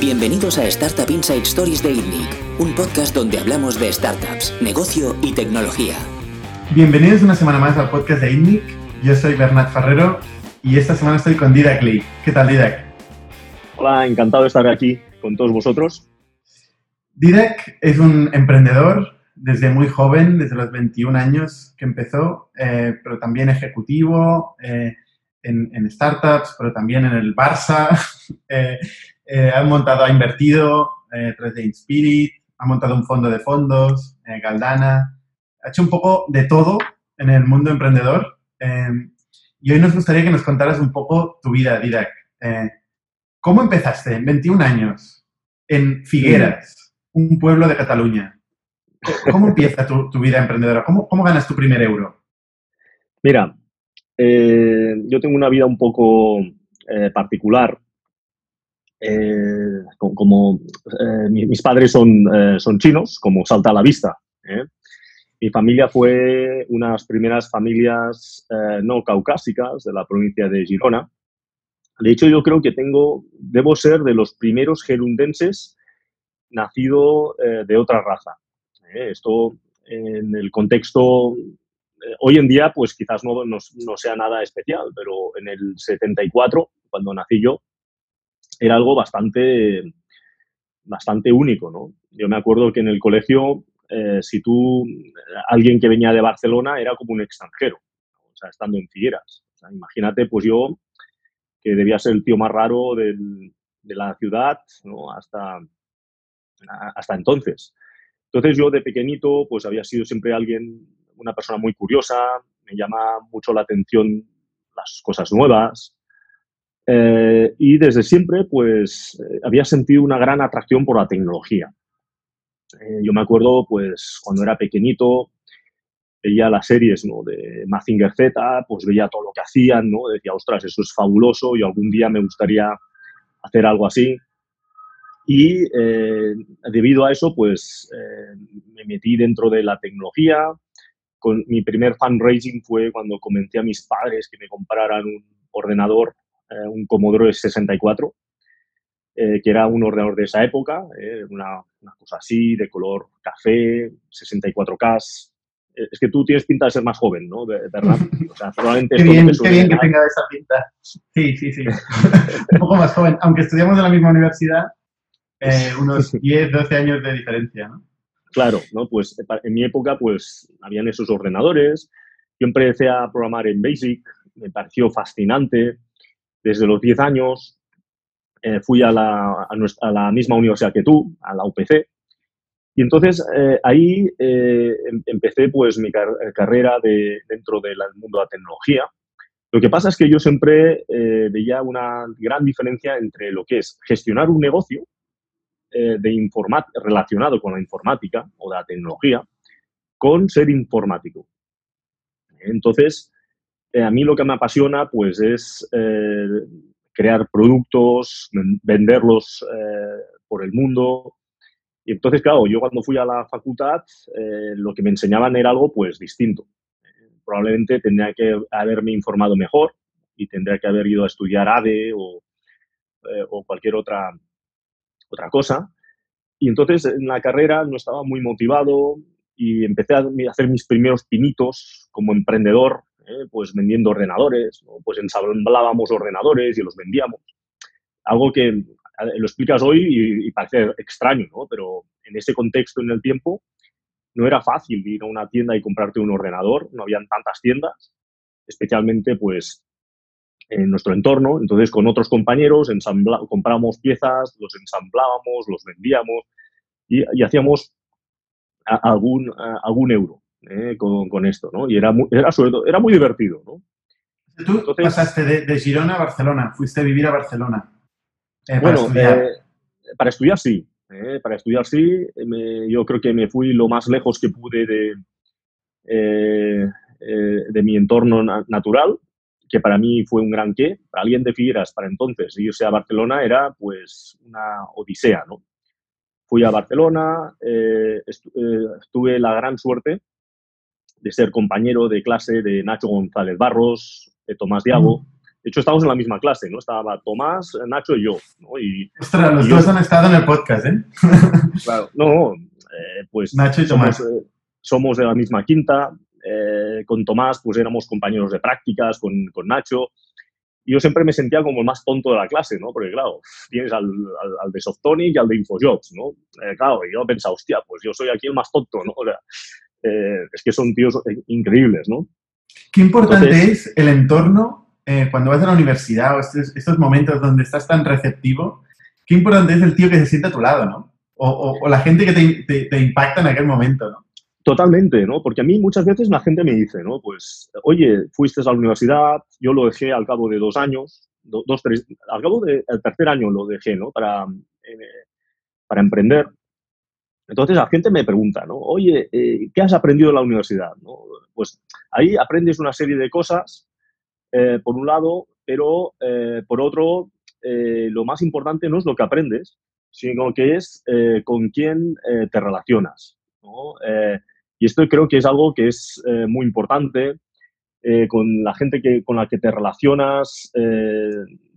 Bienvenidos a Startup Inside Stories de ITNIC, un podcast donde hablamos de startups, negocio y tecnología. Bienvenidos una semana más al podcast de ITNIC. Yo soy Bernat Ferrero y esta semana estoy con Didac Lee. ¿Qué tal, Didac? Hola, encantado de estar aquí con todos vosotros. Didac es un emprendedor desde muy joven, desde los 21 años que empezó, eh, pero también ejecutivo eh, en, startups, pero también en el Barça. Eh, ha montado, ha invertido eh, 3D Inspirit, ha montado un fondo de fondos, Galdana. Ha hecho un poco de todo en el mundo emprendedor. y hoy nos gustaría que nos contaras un poco tu vida, Didac. ¿Cómo empezaste en 21 años en Figueras, un pueblo de Cataluña? ¿Cómo empieza tu, vida emprendedora? ¿Cómo, ¿Cómo, ganas tu primer euro? Mira, eh, yo tengo una vida un poco eh, particular. Eh, como, mis padres son, son chinos, como salta a la vista. Mi familia fue unas primeras familias no caucásicas de la provincia de Girona. De hecho, yo creo que tengo, debo ser de los primeros gerundenses nacido de otra raza. ¿eh? Esto en el contexto, eh, hoy en día pues quizás no, no, sea nada especial, pero en el 74, cuando nací yo, era algo bastante, bastante único, ¿no? Yo me acuerdo que en el colegio, eh, si tú, alguien que venía de Barcelona era como un extranjero, o sea, estando en Figueras. imagínate, pues yo, que debía ser el tío más raro de la ciudad, ¿no? Hasta, hasta entonces. Entonces yo de pequeñito pues había sido siempre alguien, una persona muy curiosa, me llama mucho la atención las cosas nuevas eh, y desde siempre pues eh, había sentido una gran atracción por la tecnología. Eh, yo me acuerdo pues cuando era pequeñito veía las series ¿no? de Mazinger Z, pues veía todo lo que hacían, ¿no? decía, ostras, eso es fabuloso y algún día me gustaría hacer algo así. Y eh, debido a eso, pues eh, me metí dentro de la tecnología. Con, mi primer fundraising fue cuando comenté a mis padres que me compraran un ordenador, eh, un Commodore 64, que era un ordenador de esa época, una, una, cosa así, de color café, 64K. Es que tú tienes pinta de ser más joven, ¿no? verdad O sea, probablemente qué bien, qué bien que tenga esa pinta. Sí, sí, sí. un poco más joven. Aunque estudiamos en la misma universidad, eh, unos 10, 12 años de diferencia, ¿no? Claro, ¿no? Pues en mi época, pues, habían esos ordenadores. Yo empecé a programar en BASIC, me pareció fascinante. Desde los 10 años eh, fui a la, a, la, misma universidad que tú, a la UPC, y entonces eh, ahí em, empecé pues mi carrera de, dentro del mundo de la tecnología. Lo que pasa es que yo siempre veía una gran diferencia entre lo que es gestionar un negocio eh, de relacionado con la informática o la tecnología con ser informático. Entonces, eh, a mí lo que me apasiona pues es eh, crear productos, venderlos por el mundo. Y entonces, claro, yo cuando fui a la facultad, lo que me enseñaban era algo pues distinto. probablemente tendría que haberme informado mejor y tendría que haber ido a estudiar ADE o, o cualquier otra otra cosa. Y entonces en la carrera no estaba muy motivado y empecé a hacer mis primeros pinitos como emprendedor, ¿eh? pues vendiendo ordenadores, pues ensamblábamos ordenadores y los vendíamos. Algo que lo explicas hoy y, parece extraño, ¿no? pero en ese contexto en el tiempo no era fácil ir a una tienda y comprarte un ordenador, no habían tantas tiendas, especialmente pues en nuestro entorno. Entonces, con otros compañeros compramos piezas, los ensamblábamos, los vendíamos y, hacíamos algún, algún euro eh, con, esto, ¿no? Y era muy, era, sobre todo, era muy divertido, ¿no? Tú pasaste de, Girona a Barcelona, fuiste a vivir a Barcelona. Eh, para bueno, estudiar. Eh, para estudiar sí. para estudiar sí, yo creo que me fui lo más lejos que pude de, de mi entorno natural que para mí fue un gran qué. Para alguien de Figueras, para entonces, irse a Barcelona era pues una odisea, ¿no? Fui a Barcelona, eh, eh, tuve la gran suerte de ser compañero de clase de Nacho González Barros, de Tomás Diago, De hecho, estábamos en la misma clase, ¿no? Estaba Tomás, Nacho y yo, ¿no? Y, Ostras, los y dos yo- han estado en el podcast, ¿eh? Claro, no, eh, pues Nacho y Tomás. somos, eh, somos de la misma quinta. eh, con Tomás, pues éramos compañeros de prácticas, con, con Nacho. Y yo siempre me sentía como el más tonto de la clase, ¿no? Porque, claro, tienes al, al, al de Softonic y al de Infojobs, ¿no? Eh, claro, y yo pensaba, hostia, pues yo soy aquí el más tonto, ¿no? O sea, eh, es que son tíos eh, increíbles, ¿no? Qué importante Entonces- es el entorno eh, cuando vas a la universidad o estos, estos momentos donde estás tan receptivo. Qué importante es el tío que se siente a tu lado, ¿no? O, o- o la gente que te, te- te impacta en aquel momento, ¿no? Totalmente, ¿no? Porque a mí muchas veces la gente me dice, ¿no? Pues, oye, fuiste a la universidad, yo lo dejé al cabo de dos años, do- dos, tres, al cabo del tercer año lo dejé, ¿no? Para, eh, para emprender. Entonces la gente me pregunta, ¿no? Oye, eh, ¿qué has aprendido en la universidad? ¿no? Pues ahí aprendes una serie de cosas, eh, por un lado, pero eh, por otro, lo más importante no es lo que aprendes, sino que es con quién te relacionas. y esto creo que es algo que es muy importante con la gente que, con la que te relacionas,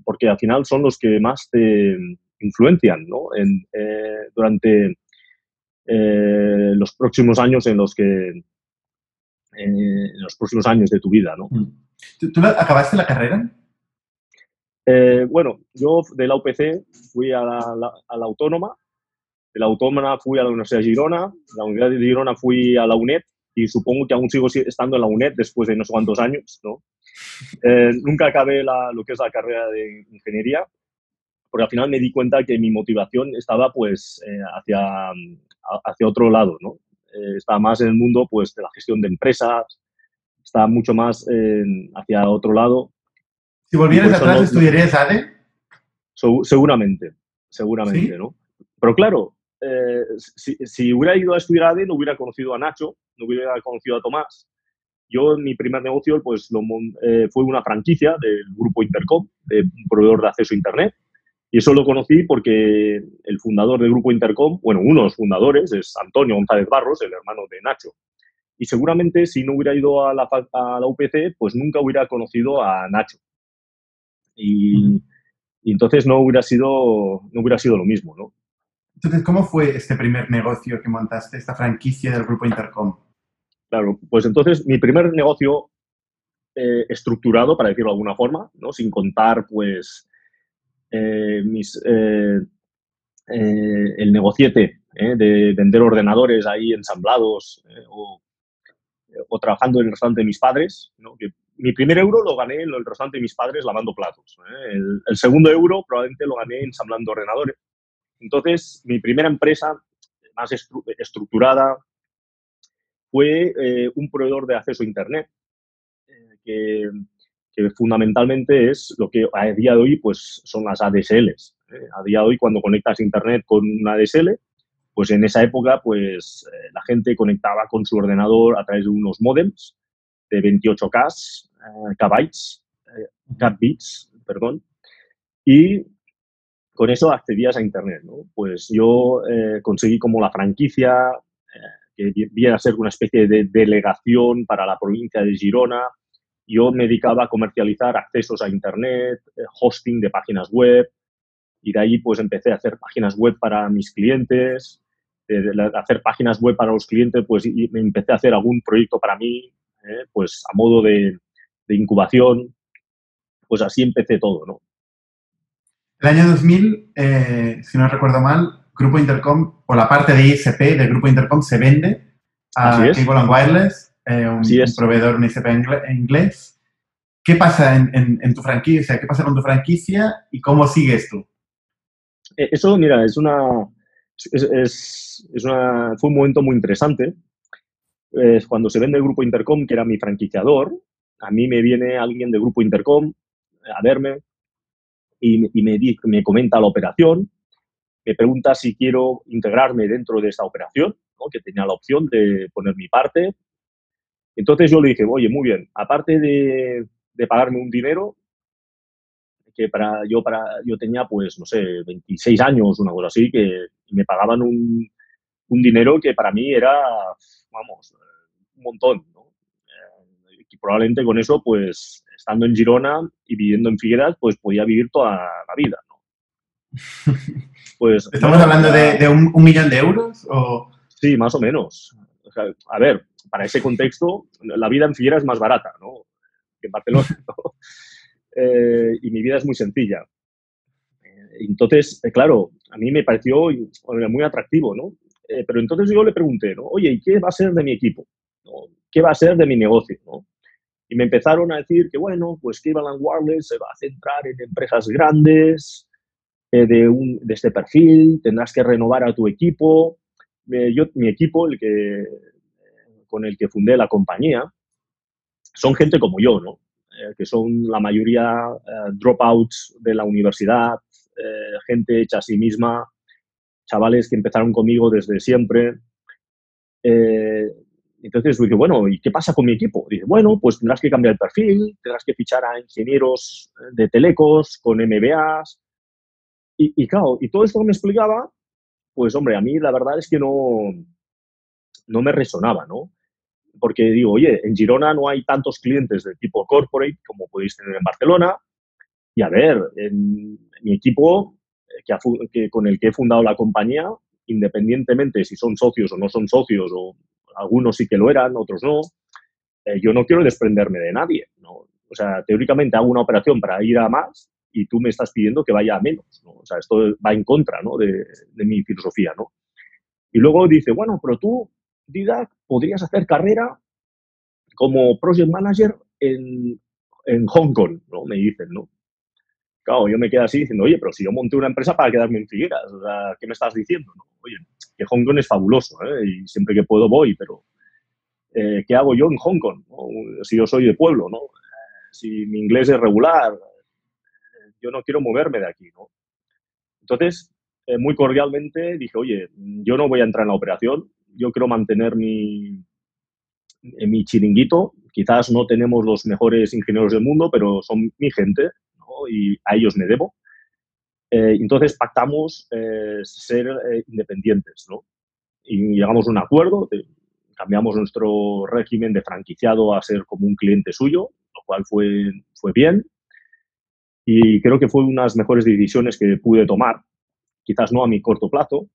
porque al final son los que más te influencian ¿no? durante eh, los próximos años en los que eh, los próximos años de tu vida, ¿no? ¿Tú, tú la- acabaste la carrera? Eh, bueno, yo de la UPC fui a la, la- a la Autónoma, de la Autónoma fui a la Universidad de Girona, de la Universidad de Girona fui a la UNED y supongo que aún sigo si- estando en la UNED después de no sé cuántos años, ¿no? Eh, nunca acabé la- lo que es la carrera de ingeniería, porque al final me di cuenta que mi motivación estaba pues eh, hacia, hacia otro lado, ¿no? Eh, estaba más en el mundo pues de la gestión de empresas, estaba mucho más hacia otro lado Si volvieras atrás, no- ¿estudiarías ADE? So- seguramente, seguramente, ¿Sí? ¿no? Pero claro, eh, si, si hubiera ido a estudiar ADE, no hubiera conocido a Nacho, no hubiera conocido a Tomás. Yo, mi primer negocio, pues, lo eh, fue una franquicia del grupo Intercom, de un proveedor de acceso a Internet. Y eso lo conocí porque el fundador del grupo Intercom, bueno, uno de los fundadores es Antonio González Barros, el hermano de Nacho. Y seguramente si no hubiera ido a la, a la UPC, pues nunca hubiera conocido a Nacho. Y, entonces no hubiera sido no hubiera sido lo mismo, ¿no? Entonces, ¿cómo fue este primer negocio que montaste, esta franquicia del grupo Intercom? Claro, pues entonces mi primer negocio eh, estructurado, para decirlo de alguna forma, ¿no? Sin contar, pues, mis, eh, eh, el negociete ¿eh? de vender ordenadores ahí ensamblados eh, o, trabajando en el restaurante de mis padres, mi primer euro lo gané en el restaurante de mis padres lavando platos. ¿eh? El, segundo euro probablemente lo gané ensamblando ordenadores. Entonces, mi primera empresa más estru- estructurada fue eh, un proveedor de acceso a Internet, eh, que, que fundamentalmente es lo que a día de hoy pues, son las ADSLs. ¿eh? A día de hoy, cuando conectas Internet con una ADSL, pues en esa época pues, eh, la gente conectaba con su ordenador a través de unos modems de 28K, eh, kbytes, eh, kbits, perdón, y con eso accedías a Internet. ¿no? Pues yo conseguí como la franquicia, que vi- viene a ser una especie de delegación para la provincia de Girona. Yo me dedicaba a comercializar accesos a Internet, eh, hosting de páginas web, y de ahí pues empecé a hacer páginas web para mis clientes, de- de hacer páginas web para los clientes, pues y me empecé a hacer algún proyecto para mí, eh, pues a modo de, de incubación, pues así empecé todo, ¿no? El año 2000, eh, si no recuerdo mal, Grupo Intercom, o la parte de ISP de Grupo Intercom se vende a. Cable and Wireless, eh, un, es. un proveedor, un ISP ingle- inglés. ¿Qué pasa en, en- en tu franquicia? ¿Qué pasa con tu franquicia y cómo sigues tú? Eh, Eso, mira, es una, es, es- es una, fue un momento muy interesante. Eh, cuando se vende el Grupo Intercom, que era mi franquiciador, a mí me viene alguien de Grupo Intercom a verme y, y me, me comenta la operación, me pregunta si quiero integrarme dentro de esta operación, ¿no? que tenía la opción de poner mi parte. Entonces yo le dije, oye, muy bien, aparte de, de pagarme un dinero, que para yo para yo tenía pues no sé 26 años una cosa así que me pagaban un, un dinero que para mí era vamos un montón ¿no? Eh, probablemente con eso, pues, estando en Girona y viviendo en Figueras, pues podía vivir toda la vida, ¿no? Pues, ¿Estamos hablando de, un, millón de euros? O... Sí, más o menos. A ver, para ese contexto, la vida en Figueras es más barata, ¿no? Que en Barcelona, eh, y mi vida es muy sencilla. Entonces, eh, claro, a mí me pareció muy atractivo, ¿no? Eh, pero entonces yo le pregunté, ¿no? Oye, ¿y qué va a ser de mi equipo? ¿Qué va a ser de mi negocio? ¿no? Y me empezaron a decir que, bueno, pues Evan Wireless se va a centrar en empresas grandes, eh, de, un, de este perfil, tendrás que renovar a tu equipo. Yo, mi equipo, el que, con el que fundé la compañía, son gente como yo, ¿no? que son la mayoría dropouts de la universidad, eh, gente hecha a sí misma, chavales que empezaron conmigo desde siempre. Eh, entonces dije, bueno, ¿y qué pasa con mi equipo? Dice, bueno, pues tendrás que cambiar el perfil, tendrás que fichar a ingenieros de telecos con MBAs. Y, y claro, y todo esto que me explicaba, pues hombre, a mí la verdad es que no, no me resonaba, ¿no? Porque digo, oye, en Girona no hay tantos clientes de tipo corporate como podéis tener en Barcelona. Y a ver, en mi equipo eh, que, con el que he fundado la compañía, independientemente si son socios o no son socios, o algunos sí que lo eran, otros no, eh, yo no quiero desprenderme de nadie. ¿no? O sea, teóricamente hago una operación para ir a más y tú me estás pidiendo que vaya a menos. ¿no? O sea, esto va en contra ¿no? de, de, mi filosofía. ¿no? Y luego dice, bueno, pero tú, Didac, podrías hacer carrera como project manager en, en Hong Kong, ¿no? Me dicen, ¿no? Claro, yo me quedo así diciendo, oye, pero si yo monté una empresa para quedarme en Figueras, ¿qué me estás diciendo? Oye, que Hong Kong es fabuloso, ¿eh? y siempre que puedo voy, pero eh, ¿qué hago yo en Hong Kong? Si yo soy de pueblo, ¿no? Si mi inglés es regular, yo no quiero moverme de aquí, ¿no? Entonces, eh, muy cordialmente dije, oye, yo no voy a entrar en la operación, yo quiero mantener mi, mi chiringuito, quizás no tenemos los mejores ingenieros del mundo, pero son mi gente, y a ellos me debo. Eh, entonces pactamos eh, ser eh, independientes ¿no? y llegamos a un acuerdo, cambiamos nuestro régimen de franquiciado a ser como un cliente suyo, lo cual fue, fue bien y creo que fue una de las mejores decisiones que pude tomar, quizás no a mi corto plazo,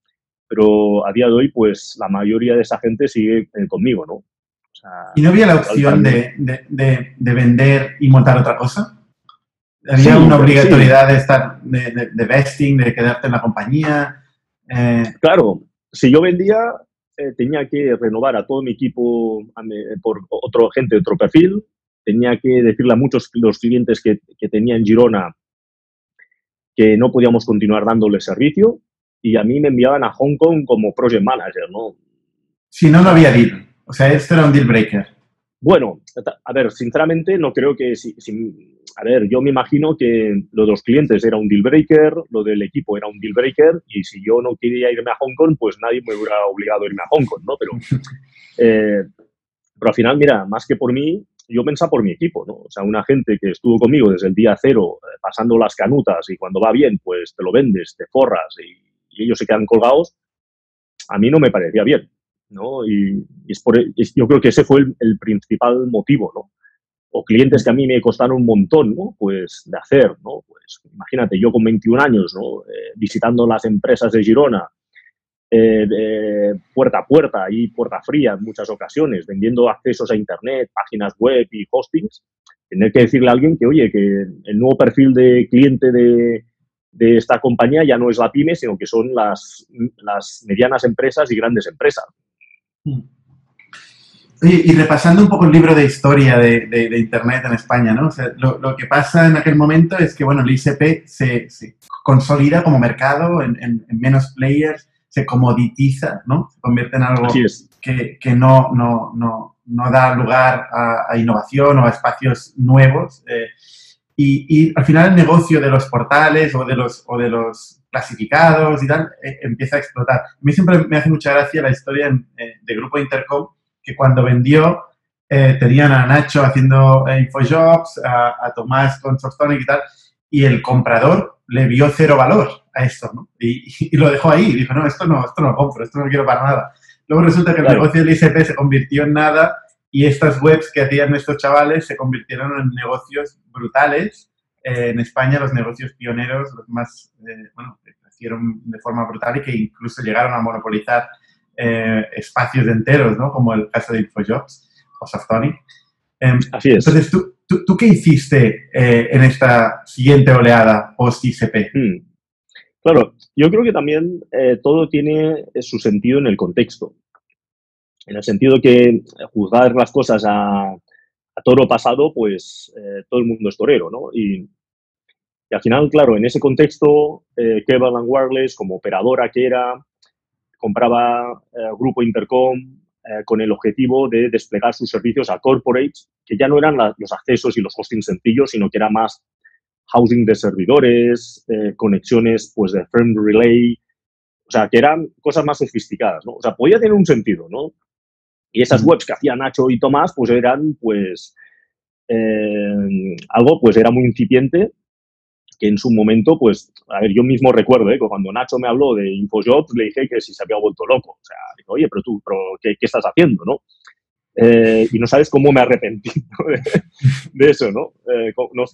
pero a día de hoy pues la mayoría de esa gente sigue conmigo, ¿no? ¿Y no había la opción de, de, de, vender y montar otra cosa? ¿Había una obligatoriedad de estar, de, de, vesting, de quedarte en la compañía? Eh, claro, si yo vendía, eh, tenía que renovar a todo mi equipo por otro gente de otro perfil, tenía que decirle a muchos de los clientes que, que tenía en Girona que no podíamos continuar dándole servicio y a mí me enviaban a Hong Kong como project manager, ¿no? Si no, no había deal. O sea, esto era un deal breaker. Bueno, a ver, sinceramente no creo que si, a ver, yo me imagino que lo de los clientes era un deal breaker, lo del equipo era un deal breaker y si yo no quería irme a Hong Kong, pues nadie me hubiera obligado a irme a Hong Kong, ¿no? Pero, eh, pero al final, mira, más que por mí, yo pensaba por mi equipo, ¿no? O sea, una gente que estuvo conmigo desde el día cero, eh, pasando las canutas y cuando va bien, pues te lo vendes, te forras y, ellos se quedan colgados, a mí no me parecía bien. ¿no? Y, es por, yo creo que ese fue el, principal motivo, ¿no? O clientes que a mí me costaron un montón, ¿no? Pues de hacer, ¿no? Pues imagínate, yo con 21 años, ¿no? Eh, visitando las empresas de Girona, eh, puerta a puerta y puerta fría en muchas ocasiones, vendiendo accesos a Internet, páginas web y hostings, tener que decirle a alguien que, oye, que el nuevo perfil de cliente de, de esta compañía ya no es la pyme, sino que son las, las medianas empresas y grandes empresas. y repasando un poco el libro de historia de, Internet en España, ¿no? lo, que pasa en aquel momento es que, bueno, el ICP se, consolida como mercado en, menos players, se comoditiza, ¿no? Se convierte en algo que, que no, no, no, no, da lugar a, innovación o a espacios nuevos. Eh, y, al final el negocio de los portales o de los, o de los clasificados y tal eh, empieza a explotar. A mí siempre me hace mucha gracia la historia eh, de Grupo Intercom, que cuando vendió eh, tenían a Nacho haciendo Infojobs, a, Tomás con Softonic y tal, y el comprador le vio cero valor a esto, ¿no? Y, lo dejó ahí, dijo, no, esto no, esto no lo compro, esto no lo quiero para nada. Luego resulta que el negocio del ICP se convirtió en nada y estas webs que hacían estos chavales se convirtieron en negocios brutales. Eh, en España los negocios pioneros, los más, eh, bueno, que crecieron de forma brutal y que incluso llegaron a monopolizar eh, espacios enteros, ¿no? Como el caso de InfoJobs o Softonic. Em, Así es. Entonces, ¿tú, tú, tú qué hiciste en esta siguiente oleada post-ICP? Hmm. Claro, yo creo que también todo tiene su sentido en el contexto en el sentido que juzgar las cosas a, toro pasado, pues eh, todo el mundo es torero, ¿no? Y, al final, claro, en ese contexto, eh, Cleveland Wireless, como operadora que era, compraba eh, Grupo Intercom eh, con el objetivo de desplegar sus servicios a corporates, que ya no eran los accesos y los hosting sencillos, sino que era más housing de servidores, conexiones pues de firm relay, o sea, que eran cosas más sofisticadas, ¿no? O sea, podía tener un sentido, ¿no? Y esas webs que hacía Nacho y Tomás, pues eran, pues, eh, algo, pues era muy incipiente, que en su momento, pues, a ver, yo mismo recuerdo, ¿eh? cuando Nacho me habló de InfoJobs, le dije que si se había vuelto loco. O sea, digo, oye, pero tú, pero ¿qué, estás haciendo, no? Eh, y no sabes cómo me arrepentí de, eso, ¿no?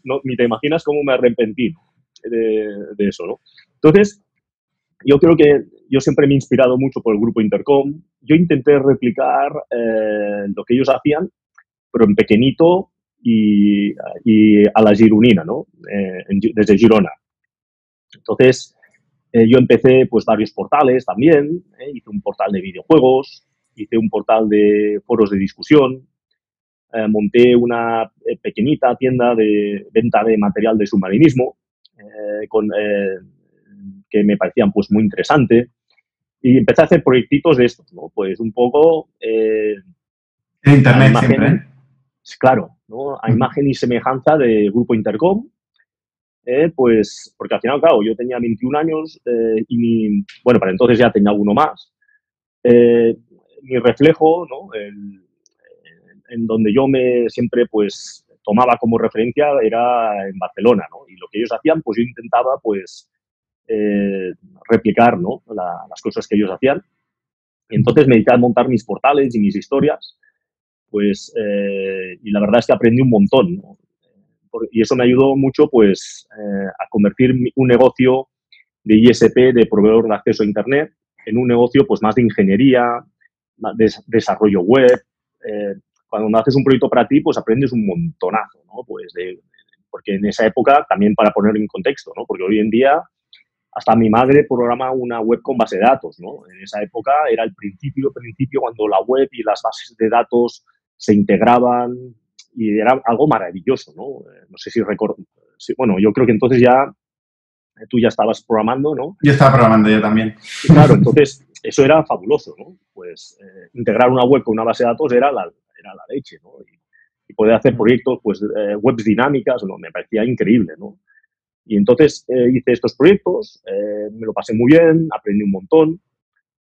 ¿no? Ni te imaginas cómo me arrepentí de, de eso, ¿no? Entonces, yo creo que yo siempre me he inspirado mucho por el grupo Intercom. Yo intenté replicar eh, lo que ellos hacían, pero en pequeñito y, a la gironina, ¿no? Eh, desde Girona. Entonces, eh, yo empecé pues varios portales también. hice un portal de videojuegos, hice un portal de foros de discusión, monté una pequeñita tienda de venta de material de submarinismo con que me parecían pues muy interesantes. Y empecé a hacer proyectitos de estos, ¿no? Pues un poco... Eh, Internet imagen, siempre. Claro, ¿no? A imagen y semejanza de Grupo Intercom, eh, pues, porque al final, claro, yo tenía 21 años eh, y mi, bueno, para entonces ya tenía uno más. Eh, mi reflejo, ¿no? en donde yo me siempre, pues, tomaba como referencia era en Barcelona, ¿no? Y lo que ellos hacían, pues yo intentaba, pues, eh, replicar ¿no? las cosas que ellos hacían. Entonces me dediqué a montar mis portales y mis historias, pues, eh, y la verdad es que aprendí un montón. Y eso me ayudó mucho, pues, eh, a convertir un negocio de ISP, de proveedor de acceso a Internet, en un negocio, pues, más de ingeniería, de desarrollo web. cuando haces un proyecto para ti, pues, aprendes un montonazo, ¿no? Pues, de, porque en esa época, también para poner en contexto, ¿no? Porque hoy en día hasta mi madre programa una web con base de datos, ¿no? En esa época era el principio, principio cuando la web y las bases de datos se integraban y era algo maravilloso, ¿no? Eh, no sé si recuerdo, bueno, yo creo que entonces ya eh, tú ya estabas programando, ¿no? Yo estaba programando yo también. Claro, entonces eso era fabuloso, ¿no? Pues eh, integrar una web con una base de datos era la, era la leche, ¿no? Y, poder hacer proyectos, pues, webs dinámicas, ¿no? Me parecía increíble, ¿no? Y entonces eh, hice estos proyectos, eh, me lo pasé muy bien, aprendí un montón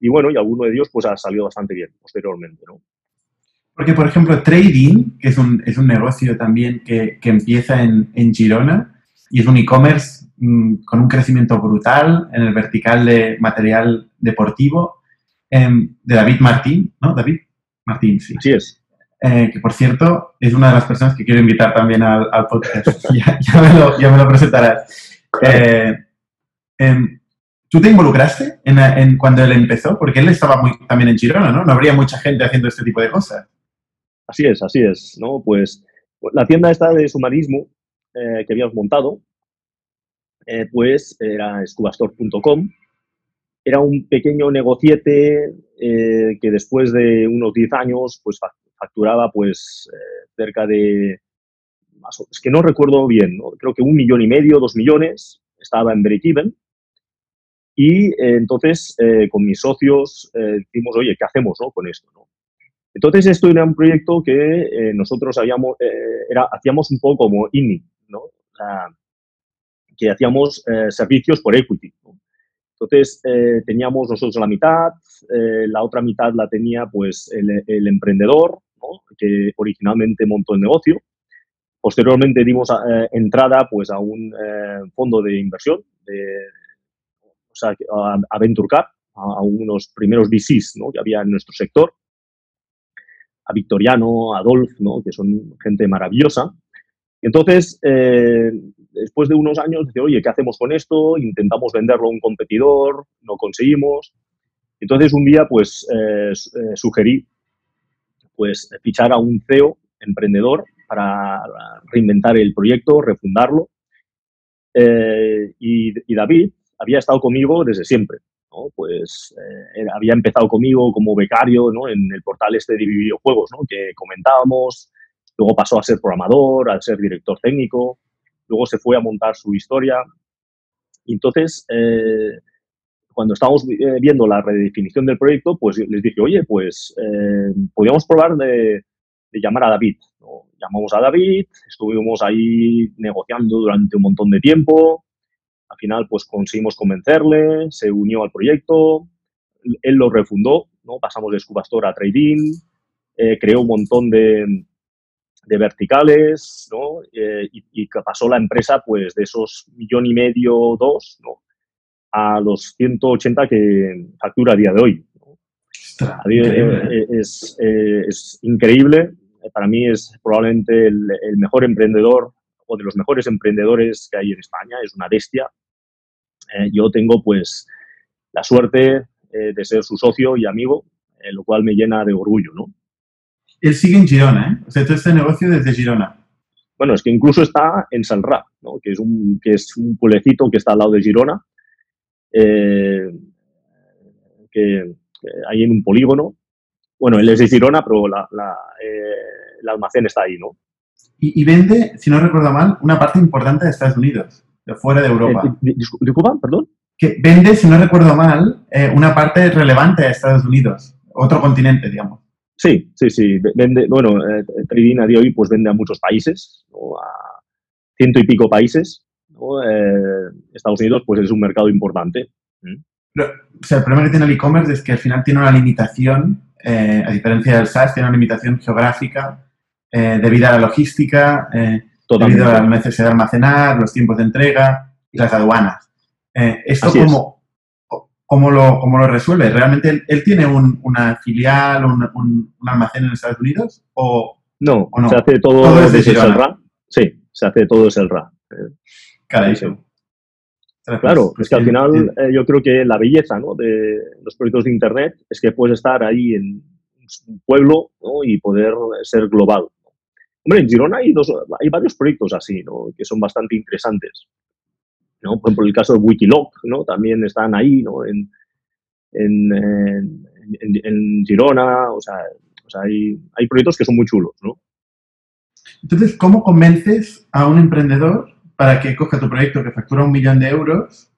y bueno, y alguno de ellos pues ha salido bastante bien posteriormente, ¿no? Porque, por ejemplo, trading, que es un, es un negocio también que, que empieza en, en, Girona y es un e-commerce mm, con un crecimiento brutal en el vertical de material deportivo em, de David Martín, ¿no? David Martín, sí. Así es. Eh, que por cierto es una de las personas que quiero invitar también al, podcast. ya, me lo, presentarás. Eh, em, ¿Tú te involucraste en, cuando él empezó? Porque él estaba muy, también en Girona, ¿no? No habría mucha gente haciendo este tipo de cosas. Así es, así es, ¿no? Pues la tienda esta de sumarismo eh, que habíamos montado, pues era scubastore.com. Era un pequeño negociete que después de unos 10 años, pues facturaba pues eh, cerca de, es que no recuerdo bien, creo que un millón y medio, dos millones, estaba en break-even. Y eh, entonces eh, con mis socios dijimos, oye, ¿qué hacemos con esto? Entonces esto era un proyecto que nosotros habíamos, era, hacíamos un poco como INI, ¿no? Que hacíamos servicios por equity. Entonces, teníamos nosotros la mitad, la otra mitad la tenía pues el, emprendedor que originalmente montó el negocio. Posteriormente dimos eh, entrada pues, a un eh, fondo de inversión, de, o sea, a, Venture Cap, a, unos primeros VCs ¿no? que había en nuestro sector. a Victoriano, a Adolf, que son gente maravillosa. Entonces, eh, después de unos años, dice, oye, ¿qué hacemos con esto? Intentamos venderlo a un competidor, no conseguimos. Entonces, un día, pues, eh, eh, sugerí pues, fichar a un CEO emprendedor para reinventar el proyecto, refundarlo. y, David había estado conmigo desde siempre. ¿no? Pues había empezado conmigo como becario ¿no? en el portal este de videojuegos ¿no? que comentábamos, Luego pasó a ser programador, a ser director técnico, luego se fue a montar su historia. Y entonces, eh, cuando estábamos eh, viendo la redefinición del proyecto, pues les dije, oye, pues eh, podríamos probar de, llamar a David. Llamamos a David, estuvimos ahí negociando durante un montón de tiempo. Al final, pues conseguimos convencerle, se unió al proyecto, él lo refundó, ¿no? pasamos de Scubastor a Trading, creó un montón de, de verticales, ¿no? Eh, y, que pasó la empresa pues de esos millón y medio, dos, ¿no? A los 180 que factura a día de hoy. Eh, es, eh, es, increíble. Para mí es probablemente el, mejor emprendedor o de los mejores emprendedores que hay en España. Es una bestia. yo tengo pues la suerte de ser su socio y amigo, lo cual me llena de orgullo, ¿no? Él sigue en Girona, ¿eh? O sea, todo este negocio desde Girona. Bueno, es que incluso está en Salrà, ¿no? que, es un, que es un pueblecito que está al lado de Girona, eh, que, hay en un polígono. Bueno, él es de Girona, pero la, la, eh, el almacén está ahí, ¿no? Y, vende, si no recuerdo mal, una parte importante de Estados Unidos, de fuera de Europa. Eh, ¿Disculpa? Perdón. Que vende, si no recuerdo mal, una parte relevante de Estados Unidos, otro continente, digamos. Sí, sí, sí. Vende, bueno, eh, Trading a día de hoy pues vende a muchos países, a ciento y pico países. Eh, Estados Unidos pues es un mercado importante. o sea, el problema que tiene el e-commerce es que al final tiene una limitación, eh, a diferencia del SaaS, tiene una limitación geográfica debido a la logística, debido a la necesidad de almacenar, los tiempos de entrega y las aduanas. esto como, ¿Cómo lo, cómo lo resuelve? ¿Realmente él, tiene una filial, un, un, almacén en Estados Unidos? ¿O no, se hace todo, desde, el RA. Sí, se hace todo desde el RA. Caray, Claro, es que al final eh, yo creo que la belleza ¿no? de los proyectos de Internet es que puedes estar ahí en un pueblo ¿no? y poder ser global. Hombre, en Girona hay, dos, hay varios proyectos así, ¿no? que son bastante interesantes. ¿No? Por ejemplo, el caso de Wikiloc, ¿no? También están ahí, ¿no? En, en, en, Girona, o sea, hay, hay, proyectos que son muy chulos, ¿no? Entonces, ¿cómo convences a un emprendedor para que coja tu proyecto que factura un millón de euros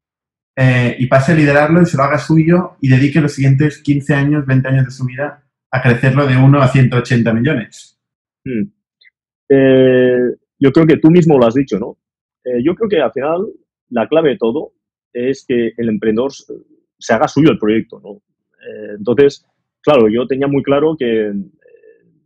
eh, y pase a liderarlo y se lo haga suyo y dedique los siguientes 15 años, 20 años de su vida a crecerlo de 1 a 180 millones? Hmm. Eh, yo creo que tú mismo lo has dicho, ¿no? Eh, yo creo que al final la clave de todo es que el emprendedor se haga suyo el proyecto, ¿no? Eh, entonces, claro, yo tenía muy claro que, eh,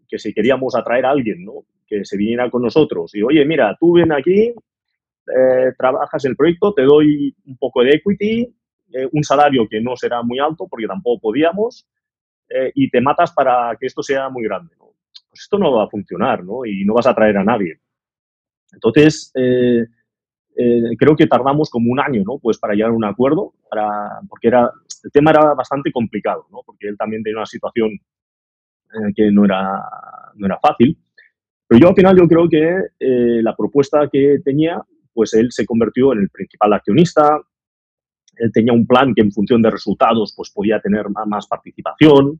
que si queríamos atraer a alguien, ¿no? Que se viniera con nosotros y, oye, mira, tú ven aquí, eh, trabajas el proyecto, te doy un poco de equity, un salario que no será muy alto porque tampoco podíamos, y te matas para que esto sea muy grande. Pues esto no va a funcionar, ¿no? Y no vas a atraer a nadie. Entonces, eh, creo que tardamos como un año, ¿no? Pues para llegar a un acuerdo, para, porque era, el tema era bastante complicado, ¿no? Porque él también tenía una situación eh, que no era, no era fácil. Pero yo al final yo creo que eh, la propuesta que tenía, pues él se convirtió en el principal accionista, él tenía un plan que en función de resultados pues podía tener más participación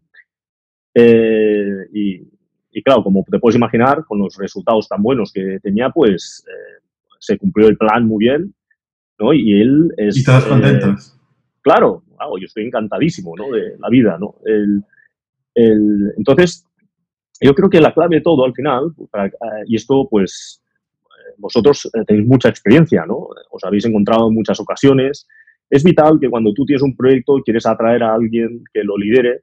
y, y, claro, como te puedes imaginar, con los resultados tan buenos que tenía, pues se cumplió el plan muy bien, ¿no? Y él es... Y contentos. Eh, claro, yo estoy encantadísimo, ¿no? De la vida, ¿no? El, el, entonces, yo creo que la clave de todo al final, eh, y esto pues vosotros eh, tenéis mucha experiencia, ¿no? Os habéis encontrado en muchas ocasiones. Es vital que cuando tú tienes un proyecto y quieres atraer a alguien que lo lidere,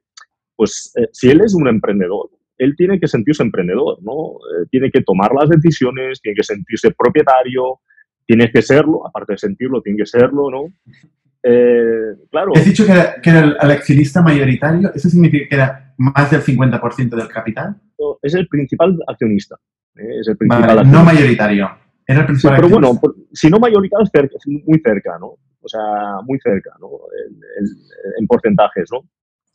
pues si él es un emprendedor, él tiene que sentirse emprendedor, ¿no? Eh, tiene que tomar las decisiones, tiene que sentirse propietario, tiene que serlo, aparte de sentirlo, tiene que serlo, ¿no? Eh, claro. Has dicho que era, el accionista mayoritario, ¿eso significa que era más del 50% del capital? Es el principal accionista. ¿eh? Es el principal vale, no mayoritario. Era el principal pero bueno, si no mayoritario, es muy cerca, ¿no? O sea, muy cerca, ¿no? En, en porcentajes, ¿no?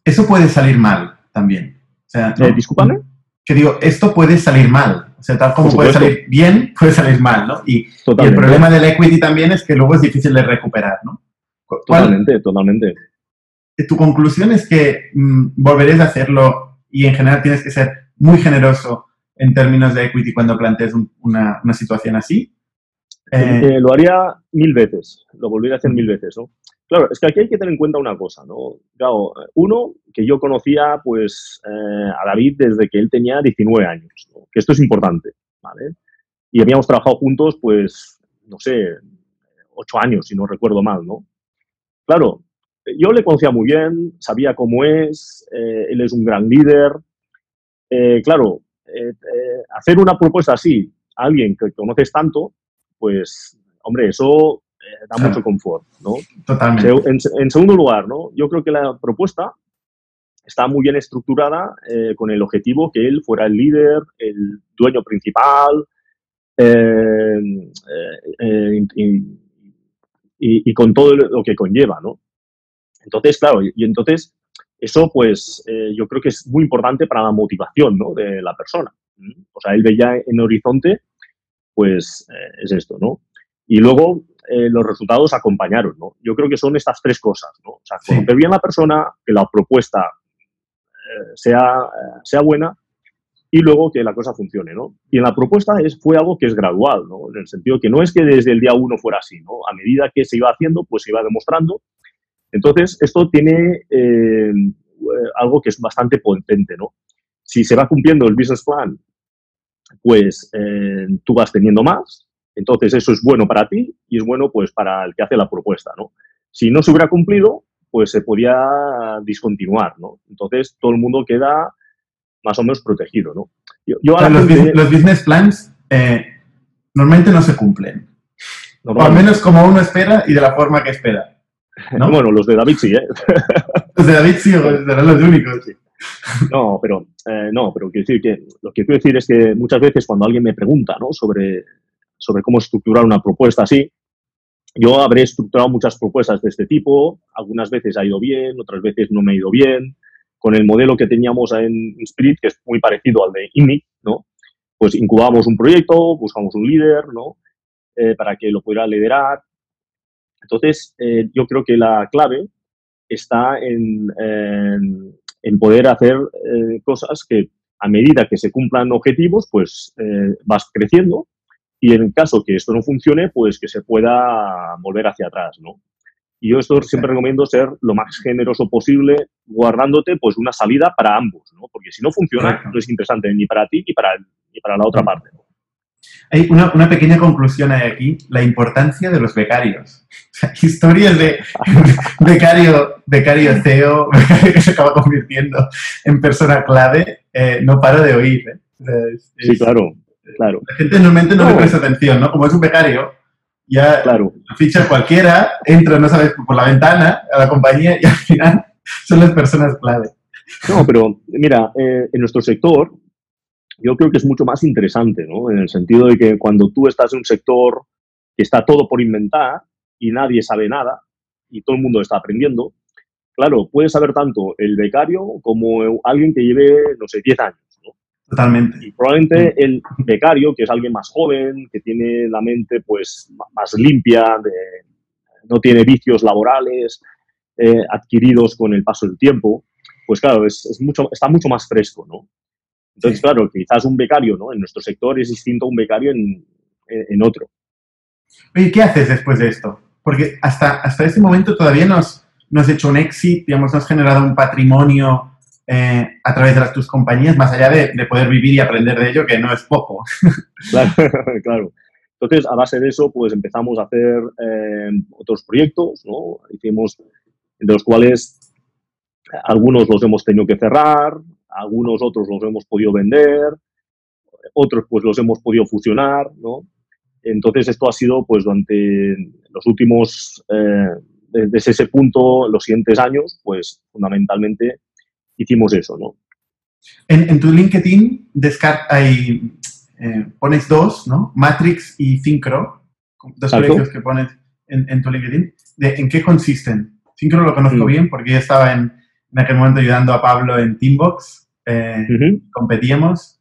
Eso puede salir mal también. Sea, ¿no? ¿Discúlpame? Que digo, esto puede salir mal. O sea, tal como puede salir bien, puede salir mal, ¿no? Y, y, el problema del equity también es que luego es difícil de recuperar, ¿no? Totalmente, totalmente. Tu conclusión es que mmm, volveréis a hacerlo y en general tienes que ser muy generoso en términos de equity cuando plantees un, una, una, situación así. Eh, eh, lo haría mil veces, lo volvería a hacer mil veces, ¿no? Claro, es que aquí hay que tener en cuenta una cosa, ¿no? Claro, uno, que yo conocía pues eh, a David desde que él tenía 19 años, ¿no? que esto es importante, ¿vale? Y habíamos trabajado juntos pues, no sé, ocho años, si no recuerdo mal, ¿no? Claro, yo le conocía muy bien, sabía cómo es, eh, él es un gran líder. Eh, claro, eh, hacer una propuesta así a alguien que conoces tanto, pues, hombre, eso da claro. mucho confort, ¿no? Totalmente. En, en, segundo lugar, ¿no? Yo creo que la propuesta está muy bien estructurada eh, con el objetivo que él fuera el líder, el dueño principal eh, eh, y, y, y, con todo lo que conlleva, ¿no? Entonces, claro, y, y entonces eso pues yo creo que es muy importante para la motivación ¿no? de la persona. O sea, él veía en horizonte, pues es esto, ¿no? Y luego eh, los resultados acompañaron, ¿no? Yo creo que son estas tres cosas, ¿no? O sea, conocer sí. bien la persona, que la propuesta eh, sea, eh, sea buena y luego que la cosa funcione, ¿no? Y en la propuesta es, fue algo que es gradual, ¿no? En el sentido que no es que desde el día uno fuera así, ¿no? A medida que se iba haciendo, pues se iba demostrando. Entonces, esto tiene eh, algo que es bastante potente, ¿no? Si se va cumpliendo el business plan, pues tú vas teniendo más, entonces, eso es bueno para ti y es bueno pues para el que hace la propuesta, ¿no? Si no se hubiera cumplido, pues se podía discontinuar, ¿no? Entonces, todo el mundo queda más o menos protegido, ¿no? Yo, yo los, gente... los, business plans eh, normalmente no se cumplen. O al menos como uno espera y de la forma que espera. ¿no? Bueno, los de David sí, ¿eh? los de David sí, serán los únicos. Sí. No, pero, eh, no, pero quiero decir que lo que quiero decir es que muchas veces cuando alguien me pregunta ¿no? sobre sobre cómo estructurar una propuesta así. Yo habré estructurado muchas propuestas de este tipo, algunas veces ha ido bien, otras veces no me ha ido bien. Con el modelo que teníamos en Spirit, que es muy parecido al de INNIC, ¿no? Pues incubamos un proyecto, buscamos un líder, ¿no? Eh, para que lo pudiera liderar. Entonces, eh, yo creo que la clave está en, en, poder hacer eh, cosas que a medida que se cumplan objetivos, pues vas creciendo y en caso que esto no funcione, pues que se pueda volver hacia atrás, ¿no? Y yo esto siempre recomiendo ser lo más generoso posible, guardándote pues una salida para ambos, ¿no? Porque si no funciona, no es interesante ni para ti ni para, ni para la otra parte. Hay una, una, pequeña conclusión hay aquí, la importancia de los becarios. O sea, historias de becario, becario CEO, becario que se acaba convirtiendo en persona clave, eh, no paro de oír. ¿eh? Es, sí, claro. Claro. La gente normalmente no, no, le presta atención, ¿no? Como es un becario, ya claro. ficha cualquiera, entra, no sabes, por la ventana a la compañía y al final son las personas clave. No, pero mira, eh, en nuestro sector yo creo que es mucho más interesante, ¿no? En el sentido de que cuando tú estás en un sector que está todo por inventar y nadie sabe nada y todo el mundo está aprendiendo, claro, puede saber tanto el becario como alguien que lleve, no sé, 10 años. Totalmente. Y probablemente el becario, que es alguien más joven, que tiene la mente pues más limpia, de, no tiene vicios laborales eh, adquiridos con el paso del tiempo, pues claro, es, es, mucho, está mucho más fresco, ¿no? Entonces, sí. claro, quizás un becario, ¿no? En nuestro sector es distinto a un becario en, en otro. ¿Y qué haces después de esto? Porque hasta, hasta este momento todavía no has, no has hecho un exit, digamos, no has generado un patrimonio eh, a través de las, tus compañías, más allá de, de, poder vivir y aprender de ello, que no es poco. Claro, claro. Entonces, a base de eso, pues empezamos a hacer eh, otros proyectos, ¿no? Hicimos, de los cuales algunos los hemos tenido que cerrar, algunos otros los hemos podido vender, otros pues los hemos podido fusionar, ¿no? Entonces, esto ha sido, pues, durante los últimos, eh, desde ese punto, los siguientes años, pues, fundamentalmente, hicimos eso, ¿no? En, tu LinkedIn hay, eh, pones dos, ¿no? Matrix y Syncro, dos proyectos que pones en, tu LinkedIn. ¿En qué consisten? Syncro lo conozco mm. bien porque yo estaba en, aquel momento ayudando a Pablo en Teambox, eh, competíamos,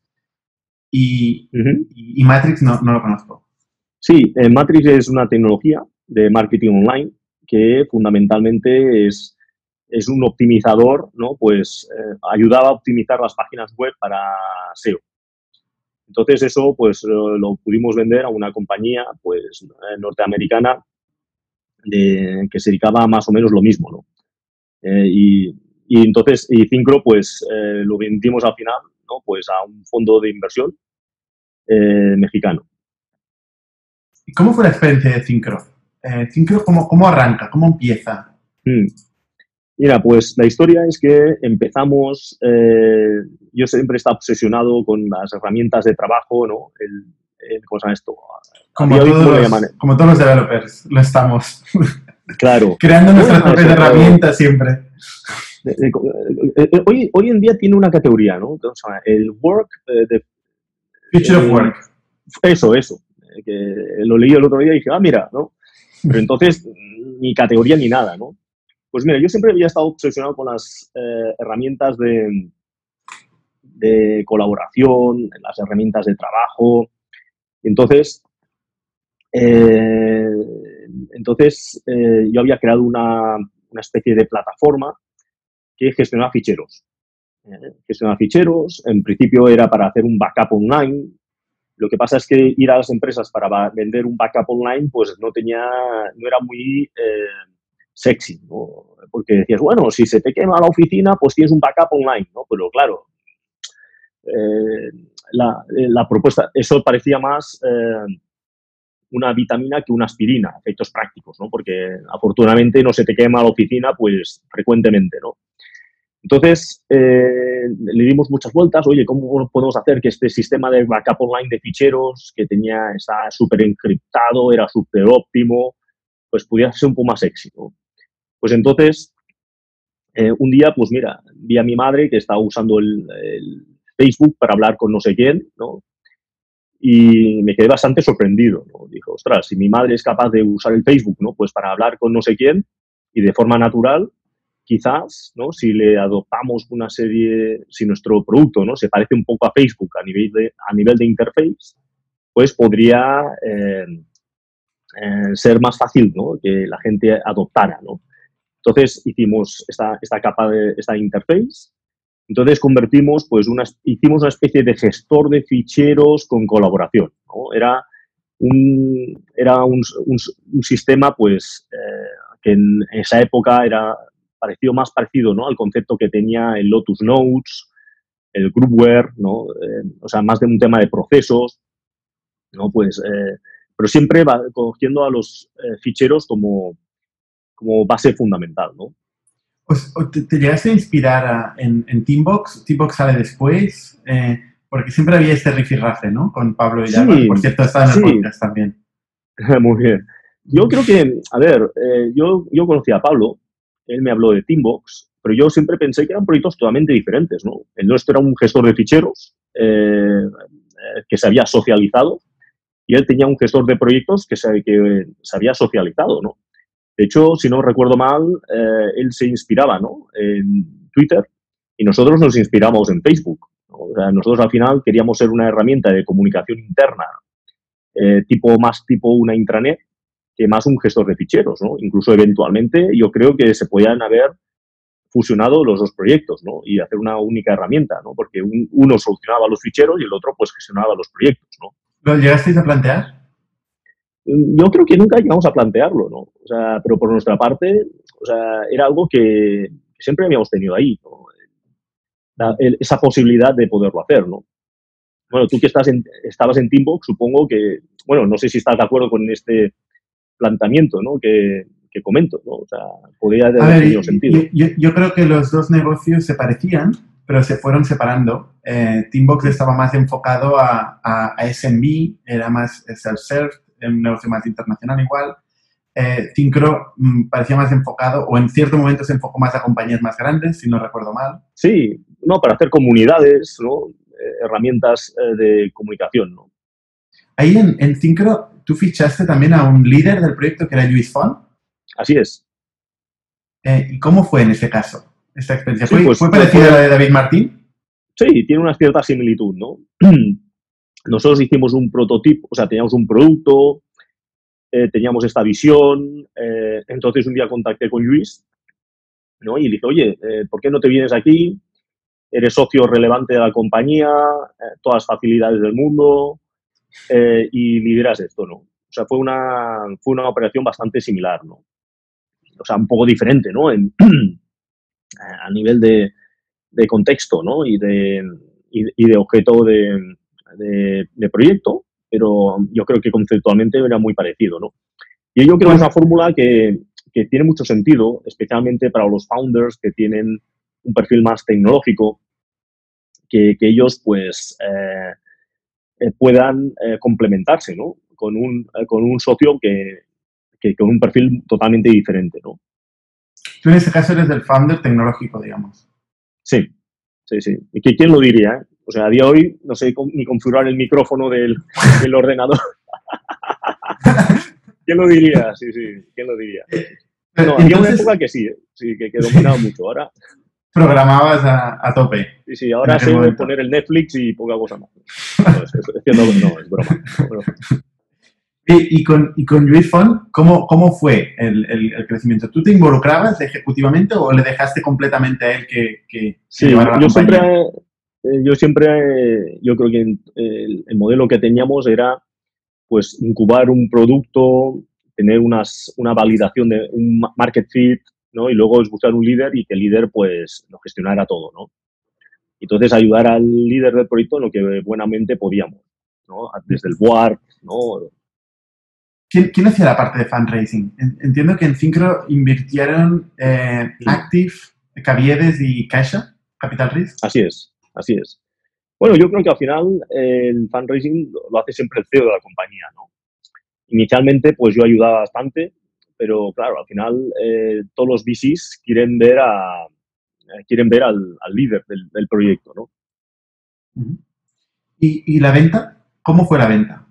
y, Matrix no, lo conozco. Sí, eh, Matrix es una tecnología de marketing online que fundamentalmente es es un optimizador, ¿no? Pues eh, ayudaba a optimizar las páginas web para SEO. Entonces eso pues lo, pudimos vender a una compañía pues eh, norteamericana de, que se dedicaba más o menos lo mismo, ¿no? Eh, y, entonces, y Syncro pues lo vendimos al final, ¿no? Pues a un fondo de inversión mexicano. ¿Y cómo fue la experiencia de Syncro? Syncro, ¿cómo, ¿cómo, arranca? ¿Cómo empieza? Hmm. Mira, pues la historia es que empezamos, eh, yo siempre he estado obsesionado con las herramientas de trabajo, ¿no? El, ¿Cómo se llama esto? Como todos, los, como todos los developers, lo estamos. Claro. Creando nuestras propias herramientas siempre. Hoy, hoy en día tiene una categoría, ¿no? El work de... Future of work. Eso, eso. Que lo leí el otro día y dije, ah, mira, ¿no? Pero entonces, ni categoría ni nada, ¿no? Pues mira, yo siempre había estado obsesionado con las eh, herramientas de, colaboración, las herramientas de trabajo. Entonces, eh, entonces eh, yo había creado una, especie de plataforma que gestionaba ficheros. gestionaba ficheros, en principio era para hacer un backup online. Lo que pasa es que ir a las empresas para vender un backup online, pues no tenía, no era muy sexy, ¿no? Porque decías, bueno, si se te quema la oficina, pues tienes un backup online, ¿no? Pero claro, eh, eh, la, propuesta, eso parecía más eh, una vitamina que una aspirina, efectos prácticos, ¿no? Porque afortunadamente no se te quema la oficina, pues frecuentemente, ¿no? Entonces, le dimos muchas vueltas, oye, ¿cómo podemos hacer que este sistema de backup online de ficheros, que tenía, estaba súper encriptado, era súper óptimo, pues pudiera ser un poco más éxito? Pues entonces, eh, un día, pues mira, vi a mi madre que estaba usando el, Facebook para hablar con no sé quién, ¿no? Y me quedé bastante sorprendido, ¿no? Dijo, ostras, si mi madre es capaz de usar el Facebook, ¿no? Pues para hablar con no sé quién y de forma natural, quizás, ¿no? Si le adoptamos una serie, si nuestro producto, ¿no? Se parece un poco a Facebook a nivel de, a nivel de interface, pues podría eh, eh, ser más fácil, ¿no? Que la gente adoptara, ¿no? Entonces hicimos esta, esta capa de esta interface. Entonces convertimos, pues, una, hicimos una especie de gestor de ficheros con colaboración. Era un, era un, sistema, pues, eh, que en esa época era parecido más parecido, ¿no? Al concepto que tenía el Lotus Notes, el Groupware, ¿no? Eh, o sea, más de un tema de procesos, ¿no? Pues, eh, pero siempre va cogiendo a los ficheros como, como base fundamental, ¿no? Pues, ¿te, te llegaste a inspirar en, en, Teambox? ¿Teambox sale después? Eh, porque siempre había este rifirrafe, ¿no? Con Pablo y Por cierto, está en el podcast también. Muy bien. Yo creo que, a ver, eh, yo, yo conocí a Pablo, él me habló de Teambox, pero yo siempre pensé que eran proyectos totalmente diferentes, ¿no? El nuestro era un gestor de ficheros eh, que se había socializado y él tenía un gestor de proyectos que se, que se había socializado, ¿no? De hecho, si no recuerdo mal, eh, él se inspiraba ¿no? en Twitter y nosotros nos inspiramos en Facebook. O sea, nosotros al final queríamos ser una herramienta de comunicación interna, eh, tipo más tipo una intranet, que más un gestor de ficheros. ¿no? Incluso eventualmente yo creo que se podían haber fusionado los dos proyectos ¿no? y hacer una única herramienta, ¿no? porque uno solucionaba los ficheros y el otro pues gestionaba los proyectos. ¿no? ¿Lo llegasteis a plantear? Yo creo que nunca llegamos a plantearlo, ¿no? O sea, pero por nuestra parte, o sea, era algo que siempre habíamos tenido ahí, ¿no? esa posibilidad de poderlo hacer, ¿no? Bueno, tú que estás en, estabas en Teambox, supongo que, bueno, no sé si estás de acuerdo con este planteamiento, ¿no? Que, que comento, ¿no? O sea, podría haber tenido sentido. Yo, yo, creo que los dos negocios se parecían, pero se fueron separando. Eh, Teambox estaba más enfocado a, a, a SMB, era más self-serve, un negocio más internacional igual. Eh, mm, parecía más enfocado, o en cierto momento se enfocó más a compañías más grandes, si no recuerdo mal. Sí, no, para hacer comunidades, ¿no? herramientas de comunicación, ¿no? Ahí en, en Syncro, tú fichaste también a un líder del proyecto que era Luis Font. Así es. ¿Y cómo fue en ese caso esta experiencia? Sí, ¿Fue, pues, fue parecida fue- a la de David Martín? Sí, tiene una cierta similitud, ¿no? Nosotros hicimos un prototipo, o sea, teníamos un producto, eh, teníamos esta visión, eh, entonces un día contacté con Luis, ¿no? Y le dije, oye, eh, ¿por qué no te vienes aquí? Eres socio relevante de la compañía, todas las facilidades del mundo y lideras esto, ¿no? O sea, fue una, fue una operación bastante similar, ¿no? O sea, un poco diferente, ¿no? A nivel de, de contexto, ¿no? Y de, y de objeto de, de- de proyecto, pero yo creo que conceptualmente era muy parecido, ¿no? Y yo creo que es una fórmula que, que tiene mucho sentido, especialmente para los founders que tienen un perfil más tecnológico, que, que ellos, pues, eh, eh, puedan eh, complementarse, ¿no? Con un, eh, con un socio que, que con un perfil totalmente diferente, ¿no? Tú en este caso eres del founder tecnológico, digamos. Sí, sí, sí. ¿Y quién lo diría? Eh? O sea, a día de hoy no sé ni configurar el micrófono del, del ordenador. ¿Quién lo diría? Sí, sí, ¿quién lo diría? No, había una época que sí, ¿eh? sí, que, que dominaba mucho. Ahora, programabas a, a tope. sí, sí, ahora sé momento. poner el Netflix y poca cosa más. No, es, es- no, no, es broma. No. Y, y con, y con Luis Font, ¿cómo, cómo fue el, el- el crecimiento? ¿Tú te involucrabas ejecutivamente o le dejaste completamente a él que, que, que Sí, llevara la yo compañía? siempre, eh, yo siempre, yo creo que el, el modelo que teníamos era, pues, incubar un producto, tener unas, una validación de un ma- market fit, ¿no? Y luego es buscar un líder y que el líder, pues, lo gestionara todo, ¿no? Entonces, ayudar al líder del proyecto en lo que buenamente podíamos, ¿no? Desde el board, ¿no? ¿Quién, quién hacía la parte de fundraising? En- Entiendo que en Syncro invirtieron eh. Active, Caviedes y Caixa, Capital Risk. Así es, así es. Bueno, yo creo que al final el fundraising lo- hace siempre el CEO de la compañía, ¿no? Inicialmente, pues yo ayudaba bastante, pero claro, al final eh, todos los VCs quieren ver a eh, quieren ver al, líder del, proyecto, ¿no? ¿Y, y la venta? ¿Cómo fue la venta?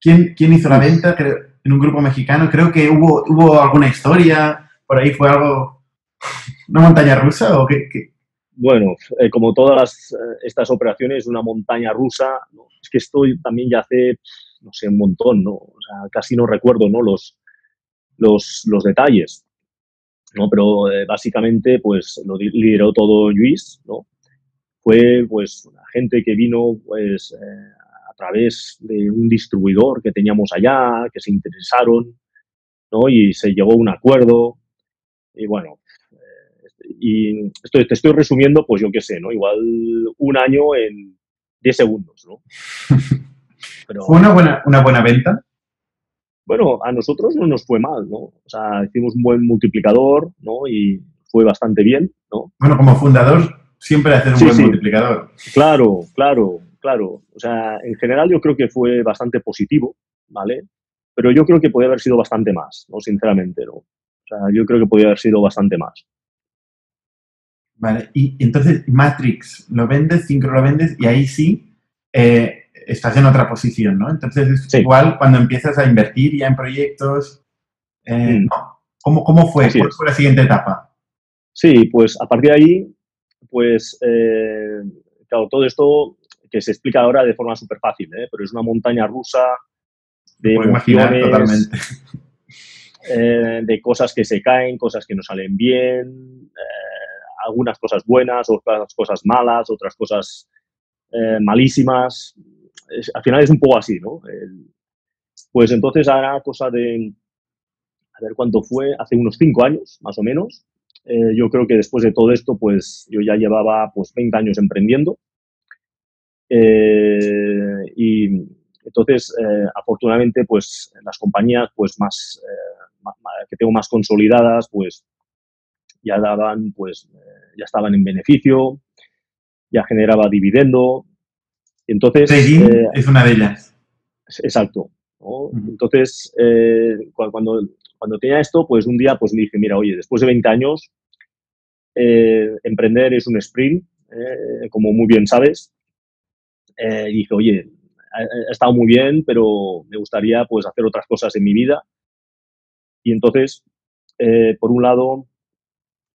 ¿Quién, quién hizo la venta? En un grupo mexicano. Creo que hubo, hubo alguna historia. Por ahí fue algo. ¿Una montaña rusa? ¿O qué? qué? Bueno, eh, como todas eh, estas operaciones, una montaña rusa, ¿no? es que esto también ya hace, no sé, un montón, ¿no? O sea, casi no recuerdo, ¿no? Los, los, los detalles, ¿no? Pero eh, básicamente, pues, lo lideró todo Luis, ¿no? Fue, pues, gente que vino, pues, a través de un distribuidor que teníamos allá, que se interesaron, ¿no? Y se llegó a un acuerdo, y bueno, y esto te estoy resumiendo, pues yo qué sé, ¿no? Igual un año en 10 segundos, ¿no? Pero ¿Fue una buena, una buena venta? bueno, a nosotros no nos fue mal, ¿no? O sea, hicimos un buen multiplicador, ¿no? Y fue bastante bien, ¿no? Bueno, como fundador, siempre hacer un Sí, buen sí. multiplicador. Claro, claro, claro. O sea, en general yo creo que fue bastante positivo, ¿vale? Pero yo creo que podía haber sido bastante más, ¿no? Sinceramente, ¿no? O sea, yo creo que podía haber sido bastante más. Vale. Y entonces, Matrix lo vendes, Syncro lo vendes, y ahí sí eh, estás en otra posición, ¿no? Entonces, es Sí. igual cuando empiezas a invertir ya en proyectos. eh, Mm. ¿no? ¿Cómo, ¿Cómo fue? Así ¿Cuál es. fue la siguiente etapa? Sí, pues a partir de ahí, pues, eh, claro, todo esto que se explica ahora de forma súper fácil, ¿eh? pero es una montaña rusa de emociones, totalmente. eh, de cosas que se caen, cosas que no salen bien, eh, algunas cosas buenas, otras cosas malas, otras cosas eh, malísimas. Es- al final es un poco así, ¿no? Pues entonces ahora cosa de, a ver cuánto fue, hace unos cinco años, más o menos. Eh, yo creo que después de todo esto, pues yo ya llevaba pues 20 años emprendiendo. Eh, y entonces, eh, afortunadamente, pues las compañías pues más, eh, ma- que tengo más consolidadas, pues ya daban, pues eh, ya estaban en beneficio, ya generaba dividendo. Entonces, eh, es una de ellas. Exacto. Entonces, eh, cu- cuando, cuando tenía esto, pues un día pues me dije, mira, oye, después de 20 años, eh, emprender es un sprint, como muy bien sabes. y dije, oye, ha, estado muy bien, pero me gustaría pues hacer otras cosas en mi vida. Y entonces, por un lado,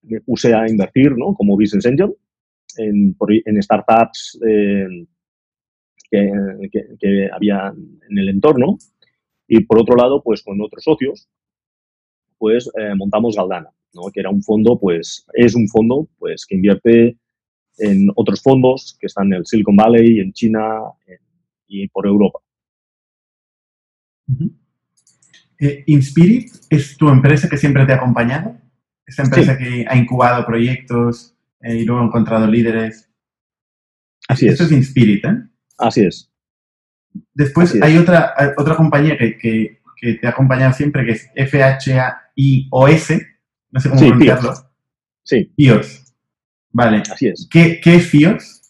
me puse a invertir ¿no? como business angel en, startups que, que, había en el entorno. Y por otro lado, pues con otros socios, pues eh, montamos Galdana, ¿no? que era un fondo, pues es un fondo pues que invierte en otros fondos que están en el Silicon Valley, en China y por Europa. Eh, ¿Inspirit es tu empresa que siempre te ha acompañado? ¿Esta empresa que ha incubado proyectos eh, y luego ha encontrado líderes? Así Esto es. es Inspirit, ¿eh? Así es. Después hay otra, otra compañía que, que, que, te ha acompañado siempre, que es FHIOS, no sé cómo sí, pronunciarlo. FIOS. Sí. FIOS. Vale. Así es. ¿Qué, ¿Qué, es FIOS?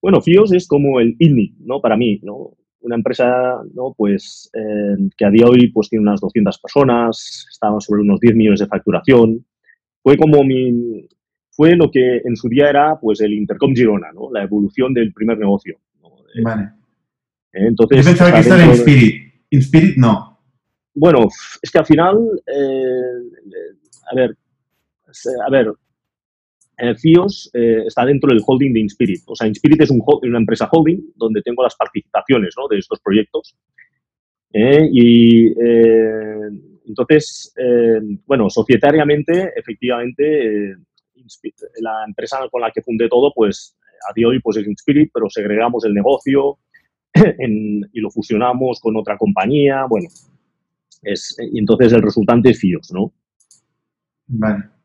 Bueno, FIOS es como el INNI, ¿no? Para mí, ¿no? Una empresa, ¿no? Pues eh, que a día de hoy pues tiene unas 200 personas, estaba sobre unos 10 millones de facturación. Fue como mi, fue lo que en su día era pues el Intercom Girona, ¿no? La evolución del primer negocio. ¿no? Vale. Eh, entonces, Yo pensaba que esto era Inspirit. Inspirit no. Bueno, es que al final, eh, a ver, a ver, eh, FIOS eh, está dentro del holding de Inspirit. O sea, Inspirit es un, una empresa holding donde tengo las participaciones ¿no? de estos proyectos. y entonces, bueno, societariamente, efectivamente, la empresa con la que fundé todo, pues a día de hoy pues es Inspirit, pero segregamos el negocio en, y lo fusionamos con otra compañía. Bueno, es, y entonces el resultante es FIOS, ¿no? Vale.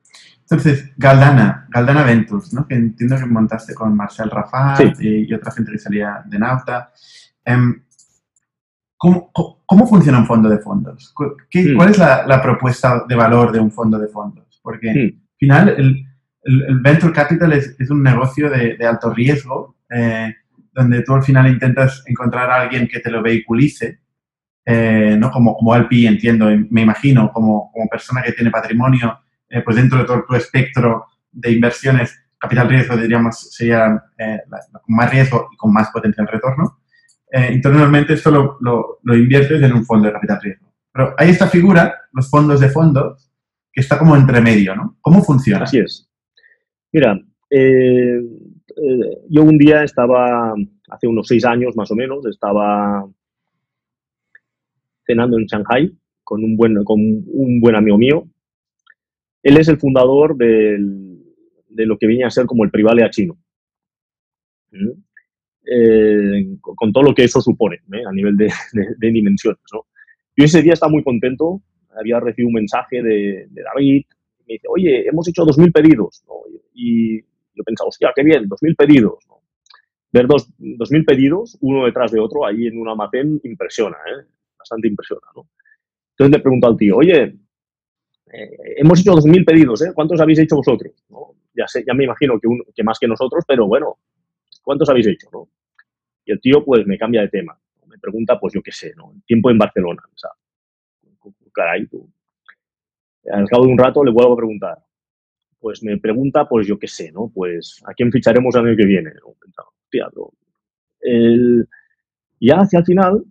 Entonces, Galdana, Galdana Ventures, ¿no? Que entiendo que montaste con Marcel Rafat sí. y, y, otra gente que salía de Nauta. Um, ¿cómo, ¿cómo, ¿cómo, funciona un fondo de fondos? ¿Qué, mm. ¿Cuál es la, la, propuesta de valor de un fondo de fondos? Porque mm. al final el, el, el, Venture Capital es, es un negocio de, de alto riesgo, eh, donde tú al final intentas encontrar a alguien que te lo vehiculice, eh, ¿no? Como, como LP, entiendo, me imagino, como, como persona que tiene patrimonio, eh, pues dentro de todo tu espectro de inversiones, capital riesgo, diríamos, sería eh, con más riesgo y con más potencial retorno. Eh, entonces, normalmente esto lo, lo, lo, inviertes en un fondo de capital riesgo. Pero hay esta figura, los fondos de fondos, que está como entre medio, ¿no? ¿Cómo funciona? Así es. Mira, eh, yo un día estaba, hace unos seis años más o menos, estaba cenando en Shanghai con un buen, con un buen amigo mío. Él es el fundador del, de lo que viene a ser como el Privalia chino. ¿Mm? Eh, con todo lo que eso supone ¿eh? a nivel de, de, de dimensiones. ¿no? Yo ese día estaba muy contento, había recibido un mensaje de, de David, me dice, oye, hemos hecho 2.000 pedidos. ¿no? Y yo pensaba, hostia, qué bien, 2.000 pedidos. ¿no? Ver dos, 2.000 pedidos, uno detrás de otro, ahí en un almacén, impresiona, ¿eh? bastante impresiona. ¿no? Entonces le pregunto al tío, oye, eh, hemos hecho 2.000 pedidos, ¿eh? ¿cuántos habéis hecho vosotros? Ya, ya me imagino que, más que nosotros, pero bueno, ¿cuántos habéis hecho? Y el tío pues me cambia de tema. Me pregunta, pues yo qué sé, ¿no? El tiempo en Barcelona. O sea, caray, tú. Al cabo de un rato le vuelvo a preguntar. Pues me pregunta, pues yo qué sé, ¿no? Pues a quién ficharemos el año que viene. ¿no? Hacia el final,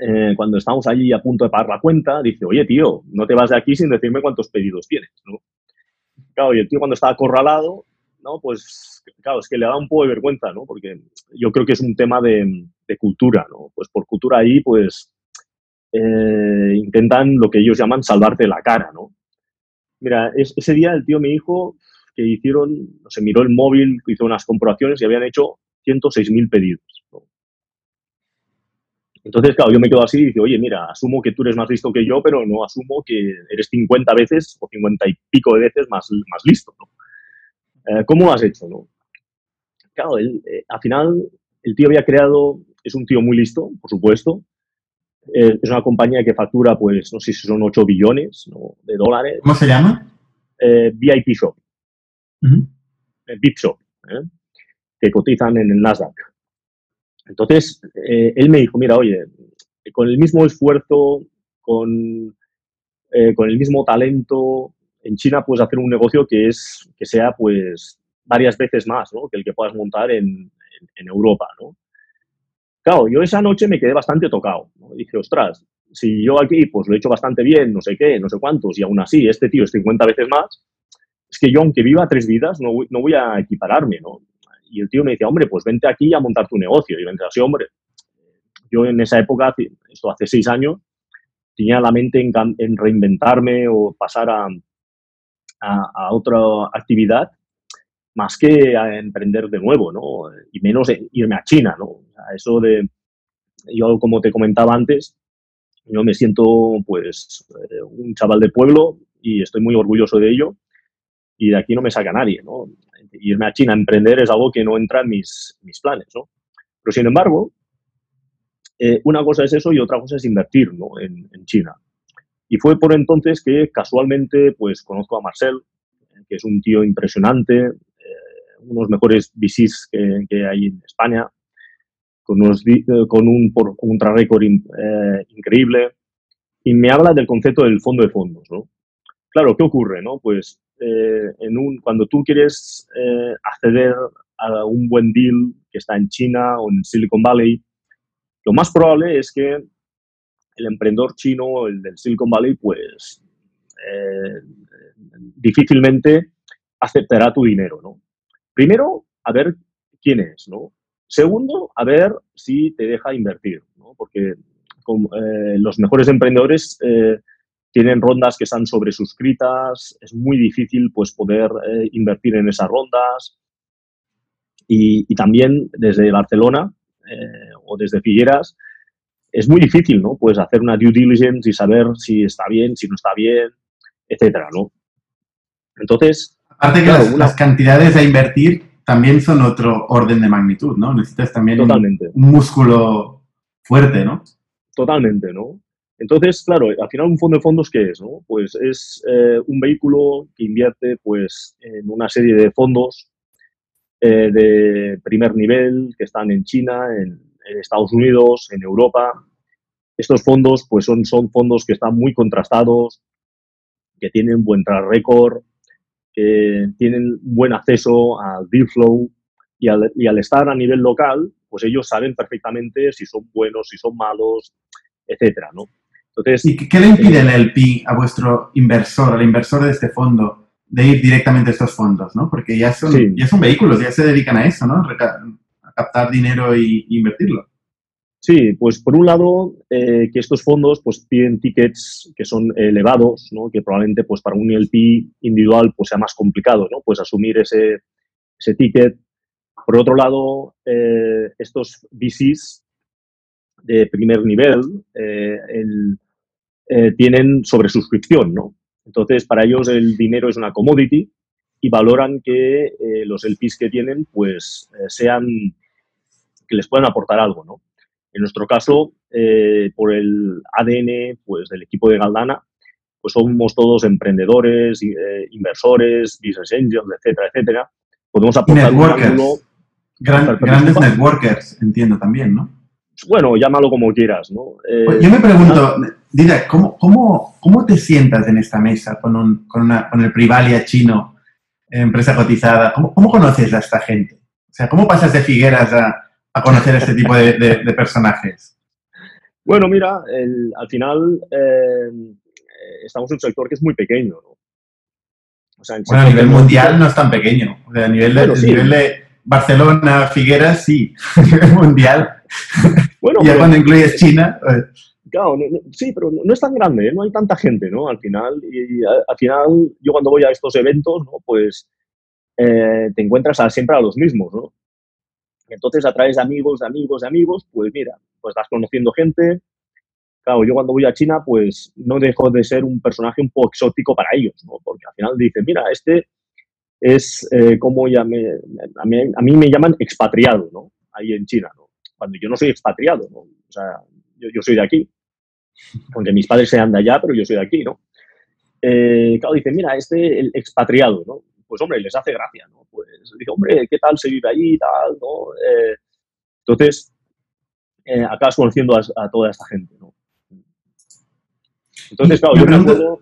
eh, cuando estamos allí a punto de pagar la cuenta, dice, oye, tío, no te vas de aquí sin decirme cuántos pedidos tienes, ¿no? Claro, y el tío cuando está acorralado, ¿no? Pues, claro, es que le da un poco de vergüenza, ¿no? Porque yo creo que es un tema de, cultura, ¿no? Pues por cultura ahí, pues, eh, intentan lo que ellos llaman salvarte la cara, ¿no? Mira, es, ese día el tío me dijo que hicieron, no sé, miró el móvil, hizo unas comprobaciones y habían hecho 106.000 pedidos. Entonces, claro, yo me quedo así y digo, oye, mira, asumo que tú eres más listo que yo, pero no asumo que eres 50 veces o 50 y pico de veces más, más listo, ¿no? Eh, ¿Cómo lo has hecho, no? Claro, él, eh, al final, el tío había creado, es un tío muy listo, por supuesto, eh, es una compañía que factura, pues, no sé si son 8 billones ¿no? de dólares. ¿Cómo se llama? VIP Shop. Uh -huh. VIP Shop, ¿eh? que cotizan en el Nasdaq. Entonces, eh, él me dijo, mira, oye, con el mismo esfuerzo, con, eh, con el mismo talento, en China puedes hacer un negocio que, es, que sea, pues, varias veces más ¿no? que el que puedas montar en, Europa. ¿no? Claro, yo esa noche me quedé bastante tocado. ¿no? Dije, ostras, si yo aquí pues lo he hecho bastante bien, no sé qué, no sé cuántos, y aún así este tío es 50 veces más, es que yo aunque viva tres vidas no, no voy a equipararme, ¿no? Y el tío me decía, hombre, pues vente aquí a montar tu negocio. Y yo decía, sí, hombre, yo en esa época, esto hace seis años, tenía la mente en, reinventarme o pasar a, a, otra actividad más que a emprender de nuevo, ¿no? Y menos irme a China, ¿no? eso de, yo como te comentaba antes, yo me siento pues eh, un chaval de pueblo y estoy muy orgulloso de ello y de aquí no me saca nadie, ¿no? Irme a China a emprender es algo que no entra en mis, mis planes, ¿no? Pero sin embargo, eh, una cosa es eso y otra cosa es invertir ¿no? en, China. Y fue por entonces que casualmente pues conozco a Marcel, que es un tío impresionante, eh, uno de los mejores VCs que, que hay en España, con, unos, eh, con un, por, un track record eh, increíble, y me habla del concepto del fondo de fondos, ¿no? Claro, ¿qué ocurre, no? Pues eh, cuando tú quieres acceder a un buen deal que está en China o en Silicon Valley, lo más probable es que el emprendedor chino, el del Silicon Valley, pues difícilmente aceptará tu dinero, ¿no? Primero, a ver quién es, ¿no? Segundo, a ver si te deja invertir, ¿no? porque eh, los mejores emprendedores eh, tienen rondas que están sobresuscritas, es muy difícil pues, poder eh, invertir en esas rondas. Y, también desde Barcelona o desde Figueras es muy difícil ¿no? pues hacer una due diligence y saber si está bien, si no está bien, etcétera, ¿no? Entonces... Aparte que las cantidades a invertir también son otro orden de magnitud, ¿no? Necesitas también Un, músculo fuerte, ¿no? Totalmente, ¿no? Entonces, claro, al final un fondo de fondos, ¿qué es? No? Pues es eh, un vehículo que invierte pues, en una serie de fondos eh, de primer nivel que están en China, en, Estados Unidos, en Europa. Estos fondos pues, son, fondos que están muy contrastados, que tienen buen track record, que tienen buen acceso al deal flow y al, y al, estar a nivel local, pues ellos saben perfectamente si son buenos, si son malos, etcétera, ¿no? Entonces, ¿Y qué le impide el LP a vuestro inversor, al inversor de este fondo, de ir directamente a estos fondos, ¿no? Porque ya son, ya son vehículos, ya se dedican a eso, ¿no? A captar dinero e invertirlo. Sí, pues por un lado, eh, que estos fondos pues piden tickets que son elevados, ¿no? que probablemente pues para un LP individual pues sea más complicado, ¿no? Pues asumir ese, ese ticket. Por otro lado, eh, estos VCs de primer nivel eh, el, tienen sobresuscripción, ¿no? Entonces, para ellos el dinero es una commodity y valoran que los LPs que tienen pues sean, que les puedan aportar algo, ¿no? En nuestro caso, eh, por el ADN pues, del equipo de Galdana, pues somos todos emprendedores, eh, inversores, business angels, etcétera, etcétera. Podemos aportar un ángulo... grandes networkers, entiendo también, ¿no? Bueno, llámalo como quieras, ¿no? Eh, pues yo me pregunto, Dida, ¿cómo, cómo, cómo te sientas en esta mesa con, un, con, una, con el Privalia chino, empresa cotizada? ¿Cómo, ¿Cómo conoces a esta gente? O sea, ¿cómo pasas de Figueras a, a conocer este tipo de, personajes? Bueno, mira, al final eh, estamos en un sector que es muy pequeño. ¿no? bueno, a nivel mundial no es tan pequeño. a nivel de, nivel de Barcelona, Figueras, sí. a nivel mundial. Bueno, ya cuando incluyes China. Pues. Claro, sí, pero no, es tan grande, ¿eh? no hay tanta gente, ¿no? Al final, y, al final, yo cuando voy a estos eventos, ¿no? Pues eh, te encuentras siempre a los mismos, ¿no? Entonces, a través de amigos, de amigos, de amigos, pues mira, pues vas conociendo gente. Claro, yo cuando voy a China, pues no dejo de ser un personaje un poco exótico para ellos, ¿no? Porque al final dicen, mira, este es eh, como ya me, a, mí, me llaman expatriado, ¿no? Ahí en China, ¿no? Cuando yo no soy expatriado, ¿no? O sea, yo, soy de aquí. Aunque mis padres sean de allá, pero yo soy de aquí, ¿no? Eh, claro, dicen, mira, este, el expatriado, ¿no? Pues hombre, les hace gracia, ¿no? dice, hombre, ¿qué tal se vive allí y tal? ¿no? Eh, entonces, eh, acabas conociendo a, toda esta gente, ¿no? Entonces, claro, yo me acuerdo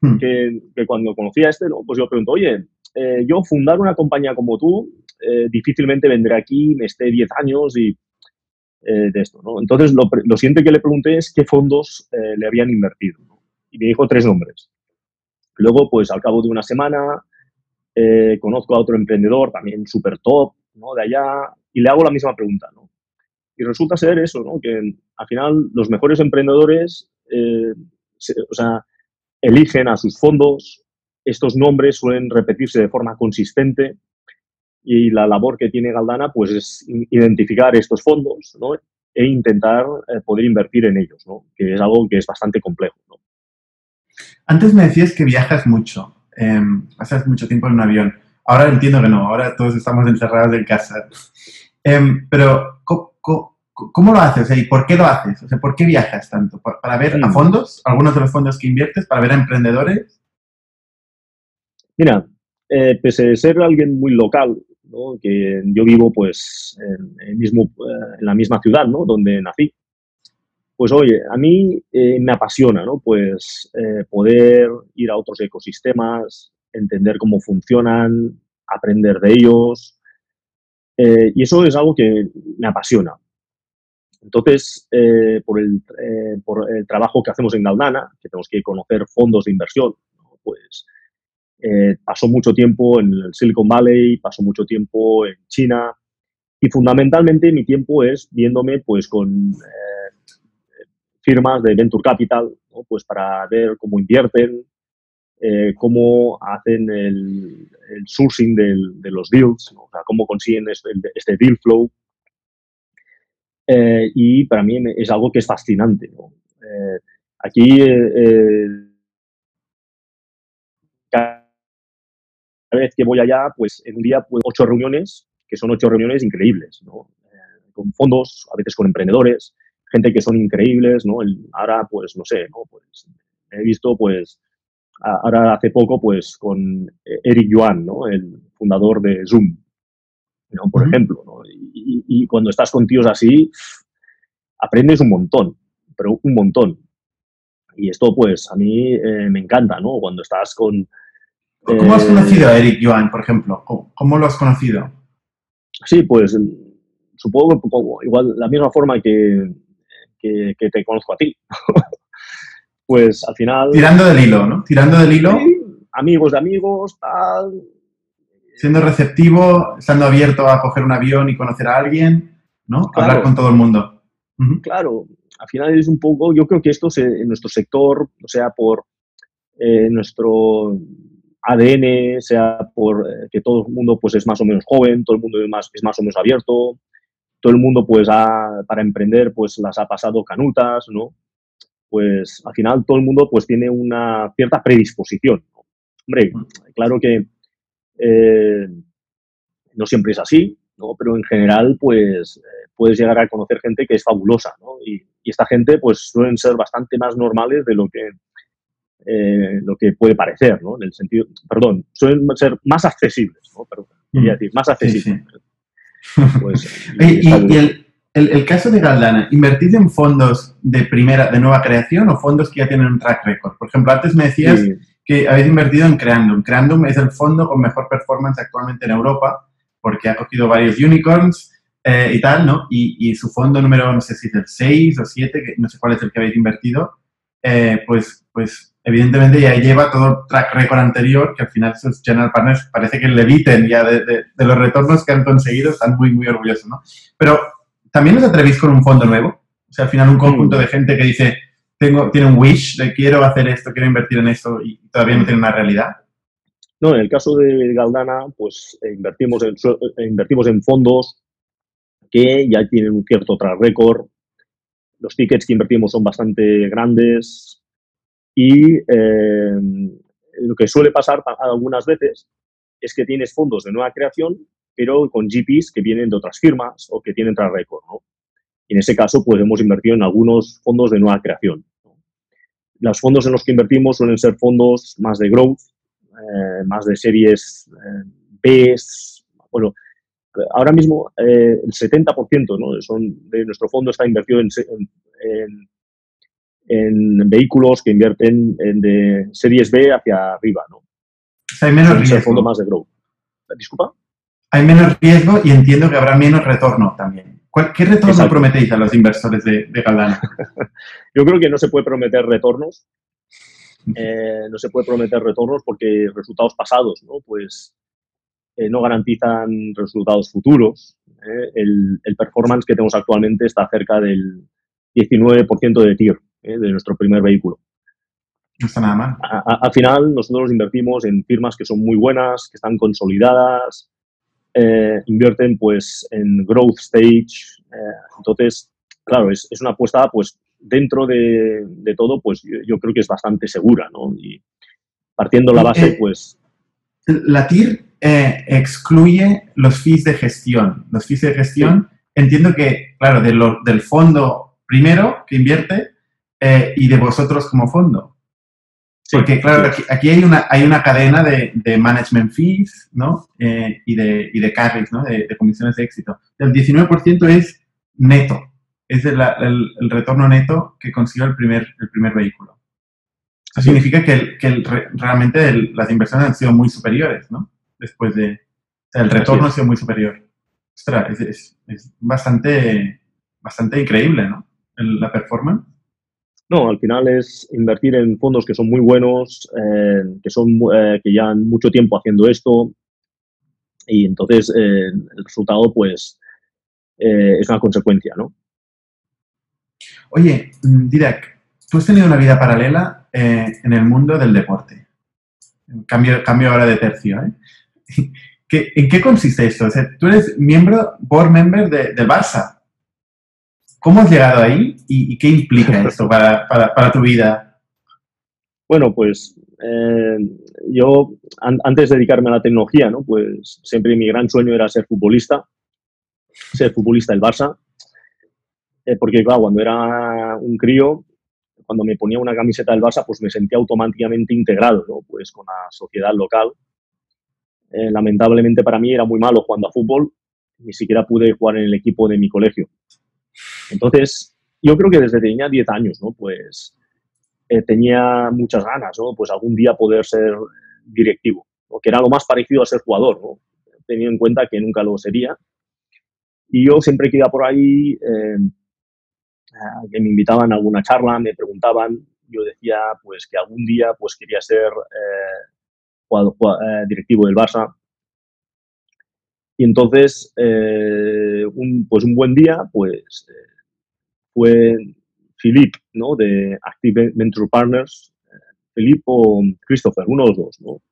hmm. que, que, cuando conocí a este, ¿no? Pues yo pregunto, oye, eh, yo fundar una compañía como tú, eh, difícilmente vendré aquí, me esté 10 años y de esto, ¿no? Entonces, lo, lo, siguiente que le pregunté es qué fondos le habían invertido, Y me dijo tres nombres. Luego, pues al cabo de una semana, conozco a otro emprendedor, también súper top, ¿no? De allá, y le hago la misma pregunta. Y resulta ser eso, ¿no? Que al final los mejores emprendedores, o sea, eligen a sus fondos, estos nombres suelen repetirse de forma consistente y la labor que tiene Galdana pues es identificar estos fondos ¿no? e intentar eh, poder invertir en ellos, ¿no? que es algo que es bastante complejo. ¿no? Antes me decías que viajas mucho, eh, pasas mucho tiempo en un avión. Ahora entiendo que no, ahora todos estamos encerrados en casa. Em, pero, ¿cómo, lo haces? ¿Y por qué lo haces? O sea, ¿por qué viajas tanto? ¿Para ver a mm. fondos, algunos de los fondos que inviertes, para ver a emprendedores? Mira, eh, pese a ser alguien muy local, que yo vivo pues en, mismo, eh, en la misma ciudad ¿no? donde nací, pues oye, a mí eh, me apasiona ¿no? pues, poder ir a otros ecosistemas, entender cómo funcionan, aprender de ellos. y eso es algo que me apasiona. Entonces, por el, por, el, trabajo que hacemos en Galdana, que tenemos que conocer fondos de inversión, pues eh, pasó mucho tiempo en el Silicon Valley, pasó mucho tiempo en China y fundamentalmente mi tiempo es viéndome pues con eh, firmas de Venture Capital, pues para ver cómo invierten, eh, cómo hacen el, sourcing de los deals, cómo consiguen este, este deal flow. y para mí es algo que es fascinante. aquí vez que voy allá, pues en un día, pues ocho reuniones, que son ocho reuniones increíbles, ¿no? Eh, con fondos, a veces con emprendedores, gente que son increíbles, ¿no? ahora, pues, no sé, ¿no? Pues he visto, pues, ahora hace poco, pues, con Eric Yuan, ¿no? El fundador de Zoom, ¿no? Por ejemplo, ¿no? Y, cuando estás con tíos así, aprendes un montón, pero un montón. Y esto, pues, a mí eh, me encanta, ¿no? Cuando estás con ¿Cómo has conocido a Eric Joan, por ejemplo? ¿Cómo, lo has conocido? Sí, pues supongo que igual la misma forma que, que, te conozco a ti. pues al final... Tirando del hilo, ¿no? Tirando del hilo. amigos de amigos, tal. Siendo receptivo, estando abierto a coger un avión y conocer a alguien, ¿no? Hablar con todo el mundo. Claro, al final es un poco, yo creo que esto en nuestro sector, o sea, por eh, nuestro ADN, sea por eh, que todo el mundo pues, es más o menos joven, todo el mundo es más, es más o menos abierto, todo el mundo pues para emprender pues las ha pasado canutas, ¿no? Pues al final todo el mundo pues tiene una cierta predisposición. Hombre, claro que eh, no siempre es así, ¿no? Pero en general pues eh, puedes llegar a conocer gente que es fabulosa, ¿no? Y, y esta gente pues suelen ser bastante más normales de lo que eh, lo que puede parecer, ¿no? En el sentido, perdón, suelen ser más accesibles, ¿no? Perdón, quería decir, más accesibles. Pues, y, el, el, caso de Galdana, ¿invertid en fondos de primera, de nueva creación o fondos que ya tienen un track record? Por ejemplo, antes me decías que habéis invertido en Creandum. Creandum es el fondo con mejor performance actualmente en Europa porque ha cogido varios unicorns eh, y tal, ¿no? Y, y, su fondo número, no sé si es el 6 o 7, que no sé cuál es el que habéis invertido, eh, pues, pues evidentemente ya lleva todo el track record anterior, que al final sus general partners parece que le eviten ya de, los retornos que han conseguido, están muy, muy orgullosos, ¿no? Pero, ¿también os atrevís con un fondo nuevo? O sea, al final un conjunto de gente que dice, tengo, tiene un wish de quiero hacer esto, quiero invertir en esto y todavía no tiene una realidad. No, en el caso de Galdana, pues eh, invertimos, en, eh, invertimos en fondos que ya tienen un cierto track record. Los tickets que invertimos son bastante grandes, y eh, lo que suele pasar algunas veces es que tienes fondos de nueva creación, pero con GPs que vienen de otras firmas o que tienen track record. ¿no? en ese caso, pues hemos invertido en algunos fondos de nueva creación. Los fondos en los que invertimos suelen ser fondos más de growth, eh, más de series eh, B. Bueno, ahora mismo el 70% ¿no? Son de nuestro fondo está invertido en, en en vehículos que invierten en de series B hacia arriba, ¿no? hay menos riesgo. fondo más de growth. Disculpa. Hay menos riesgo y entiendo que habrá menos retorno también. ¿Qué retorno prometéis a los inversores de, de Yo creo que no se puede prometer retornos. Eh, no se puede prometer retornos porque resultados pasados, ¿no? Pues eh, no garantizan resultados futuros. ¿eh? El, el, performance que tenemos actualmente está cerca del 19% de TIR de nuestro primer vehículo. No está nada mal. al final, nosotros invertimos en firmas que son muy buenas, que están consolidadas, eh, invierten pues en growth stage. Eh, entonces, claro, es, es, una apuesta pues dentro de, de todo, pues yo, creo que es bastante segura, ¿no? Y partiendo la base, eh, pues... La TIR excluye los fees de gestión. Los fees de gestión, entiendo que, claro, de lo, del fondo primero que invierte y de vosotros como fondo. Porque, claro, aquí, hay, una, hay una cadena de, de management fees, ¿no? Eh, y, de, y de carries, ¿no? De, comisiones de éxito. El 19% es neto. Es el, el, retorno neto que consigue el primer, el primer vehículo. Eso significa que, que realmente las inversiones han sido muy superiores, ¿no? Después de... O sea, el retorno ha sido muy superior. Ostras, es, es, bastante, bastante increíble, ¿no? la performance. No, al final es invertir en fondos que son muy buenos, eh, que, son, eh, que llevan mucho tiempo haciendo esto y entonces eh, el resultado pues es una consecuencia, ¿no? Oye, Direk, tú has tenido una vida paralela en el mundo del deporte. Cambio, cambio ahora de tercio, ¿eh? ¿En qué consiste esto? O sea, tú eres miembro, board member de, del Barça. ¿Cómo has llegado ahí y, qué implica esto para, para, tu vida? Bueno, pues eh, yo antes de dedicarme a la tecnología, ¿no? pues siempre mi gran sueño era ser futbolista, ser futbolista del Barça, eh, porque claro, cuando era un crío, cuando me ponía una camiseta del Barça, pues me sentía automáticamente integrado, ¿no? pues con la sociedad local. Eh, lamentablemente para mí era muy malo jugando a fútbol, ni siquiera pude jugar en el equipo de mi colegio. Entonces, yo creo que desde tenía 10 años, ¿no? Pues eh, tenía muchas ganas, ¿no? Pues algún día poder ser directivo, que era lo más parecido a ser jugador, ¿no? Teniendo en cuenta que nunca lo sería. Y yo siempre que iba por ahí, eh, que me invitaban a alguna charla, me preguntaban, yo decía pues que algún día pues quería ser eh, jugador, directivo del Barça y entonces, eh, pues un buen día, pues eh, fue Philip, ¿no? De Active Venture Partners, Philip o Christopher, uno de los dos, ¿no?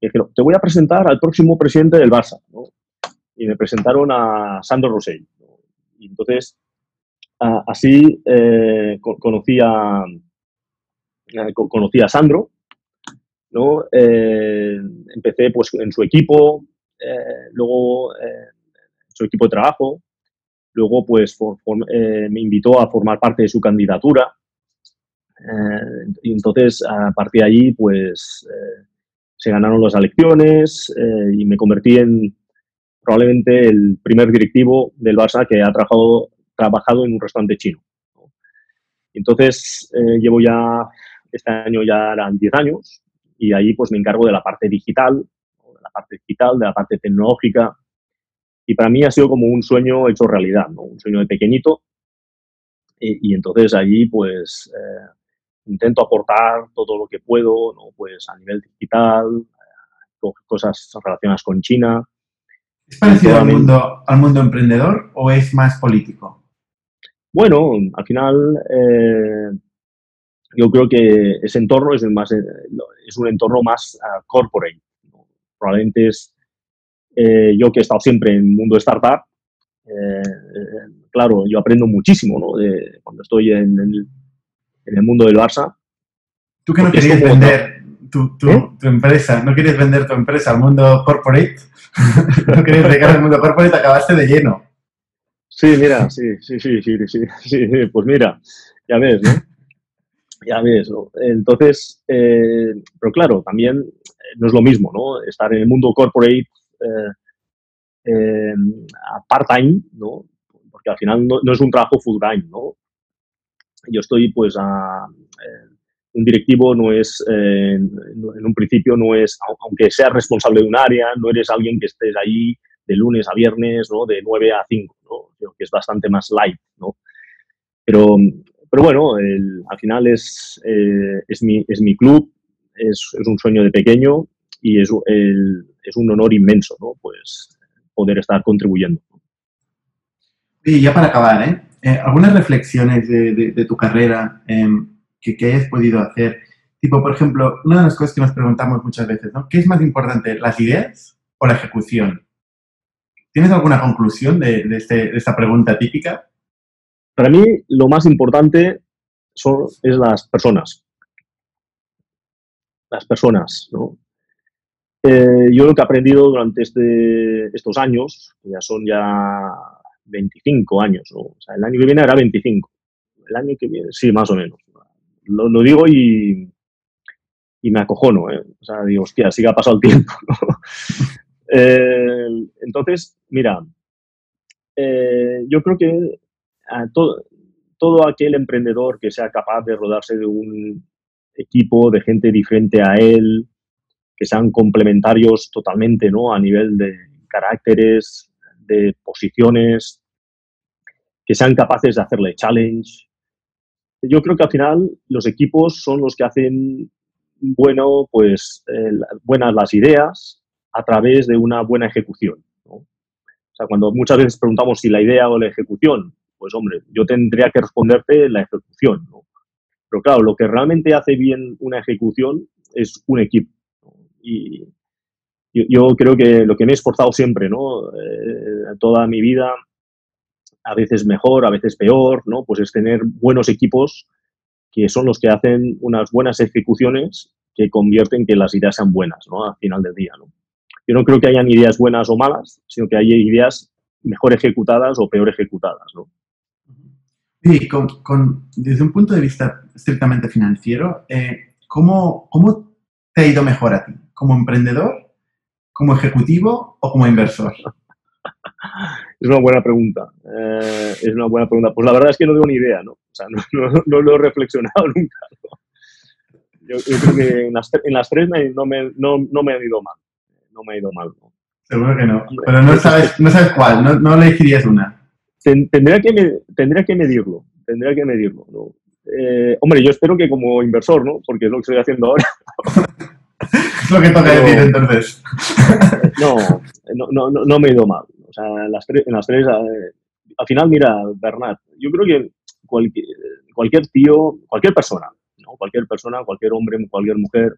Y dijeron, te voy a presentar al próximo presidente del Barça, ¿no? Y me presentaron a Sandro Rosell. Y entonces, así eh, conocí, a, conocí a Sandro, ¿no? empecé pues en su equipo, eh, luego eh, su equipo de trabajo, luego pues eh, me invitó a formar parte de su candidatura y entonces a partir de allí pues se ganaron las elecciones y me convertí en probablemente el primer directivo del Barça que ha trabajado, trabajado en un restaurante chino. Entonces llevo ya, este año ya eran 10 años y ahí pues me encargo de la parte digital, la parte digital, de la parte tecnológica. Y para mí ha sido como un sueño hecho realidad, ¿no? un sueño de pequeñito. Y, entonces allí pues eh, intento aportar todo lo que puedo, ¿no? pues a nivel digital, eh, cosas relacionadas con China. ¿Es parecido al mundo, al mundo emprendedor o es más político? Bueno, al final eh, yo creo que ese entorno es, más, es un entorno más uh, corporate probablemente es eh, yo que he estado siempre en el mundo de startup, eh, claro, yo aprendo muchísimo ¿no? de, cuando estoy en el, en el, mundo del Barça. ¿Tú que no querías vender tu, tu, ¿Eh? tu, empresa? ¿No querías vender tu empresa al mundo corporate? ¿No querías llegar al mundo corporate? Acabaste de lleno. Sí, mira, sí, sí, sí, sí, sí, sí, pues mira, ya ves, ¿no? Ya ves, ¿no? Entonces, pero claro, también no es lo mismo, ¿no? Estar en el mundo corporate eh, eh, part-time, ¿no? Porque al final no, es un trabajo full-time, ¿no? Yo estoy, pues, a, eh, un directivo no es, eh, en un principio no es, aunque seas responsable de un área, no eres alguien que estés ahí de lunes a viernes, ¿no? De 9 a 5, ¿no? Creo que es bastante más light, ¿no? Pero, pero bueno, al final es, eh, es, mi, es mi club, es, es, un sueño de pequeño y es, el, es un honor inmenso, ¿no? Pues poder estar contribuyendo. Y ya para acabar, ¿eh? eh algunas reflexiones de, de, tu carrera em, que, que, hayas podido hacer. Tipo, por ejemplo, una de las cosas que nos preguntamos muchas veces, ¿no? ¿Qué es más importante, las ideas o la ejecución? ¿Tienes alguna conclusión de, este, de, esta pregunta típica? Para mí, lo más importante son, es las personas. Las personas, ¿no? Eh, yo lo que he aprendido durante este, estos años, que ya son ya 25 años, ¿no? O sea, el año que viene era 25. El año que viene, sí, más o menos. Lo, digo y, y me acojono, ¿eh? O sea, digo, hostia, sí que ha pasado el tiempo, entonces, mira, eh, yo creo que todo aquel emprendedor que sea capaz de rodarse de un equipo de gente diferente a él, que sean complementarios totalmente, ¿no? A nivel de caracteres, de posiciones, que sean capaces de hacerle challenge. Yo creo que al final los equipos son los que hacen bueno, pues, buenas las ideas a través de una buena ejecución. O sea, cuando muchas veces preguntamos si la idea o la ejecución, pues hombre, yo tendría que responderte la ejecución. Pero claro, lo que realmente hace bien una ejecución es un equipo. Y yo, creo que lo que me he esforzado siempre, ¿no? Eh, toda mi vida, a veces mejor, a veces peor, ¿no? Pues es tener buenos equipos que son los que hacen unas buenas ejecuciones que convierten que las ideas sean buenas, ¿no? Al final del día, ¿no? Yo no creo que hayan ideas buenas o malas, sino que haya ideas mejor ejecutadas o peor ejecutadas, ¿no? Sí, con, desde un punto de vista estrictamente financiero, eh, ¿cómo, ¿cómo te ha ido mejor a ti? ¿Como emprendedor, como ejecutivo o como inversor? Es una buena pregunta. Eh, es una buena pregunta. Pues la verdad es que no tengo ni idea, ¿no? O sea, no, lo he reflexionado nunca. Yo, creo que en las, en las tres no, me, no, me ha ido mal. No me ha ido mal. Seguro que no. Pero no sabes, no sabes cuál, no, no elegirías una. Tendría que, tendría que medirlo. Tendría que medirlo. Eh, hombre, yo espero que como inversor, ¿no? Porque es lo que estoy haciendo ahora. es lo que toca decir entonces. no, no, no, no, me he ido mal. O sea, en las tres, en las tres eh, al final, mira, Bernat, yo creo que cualquier, cualquier tío, cualquier persona, ¿no? cualquier persona, cualquier hombre, cualquier mujer,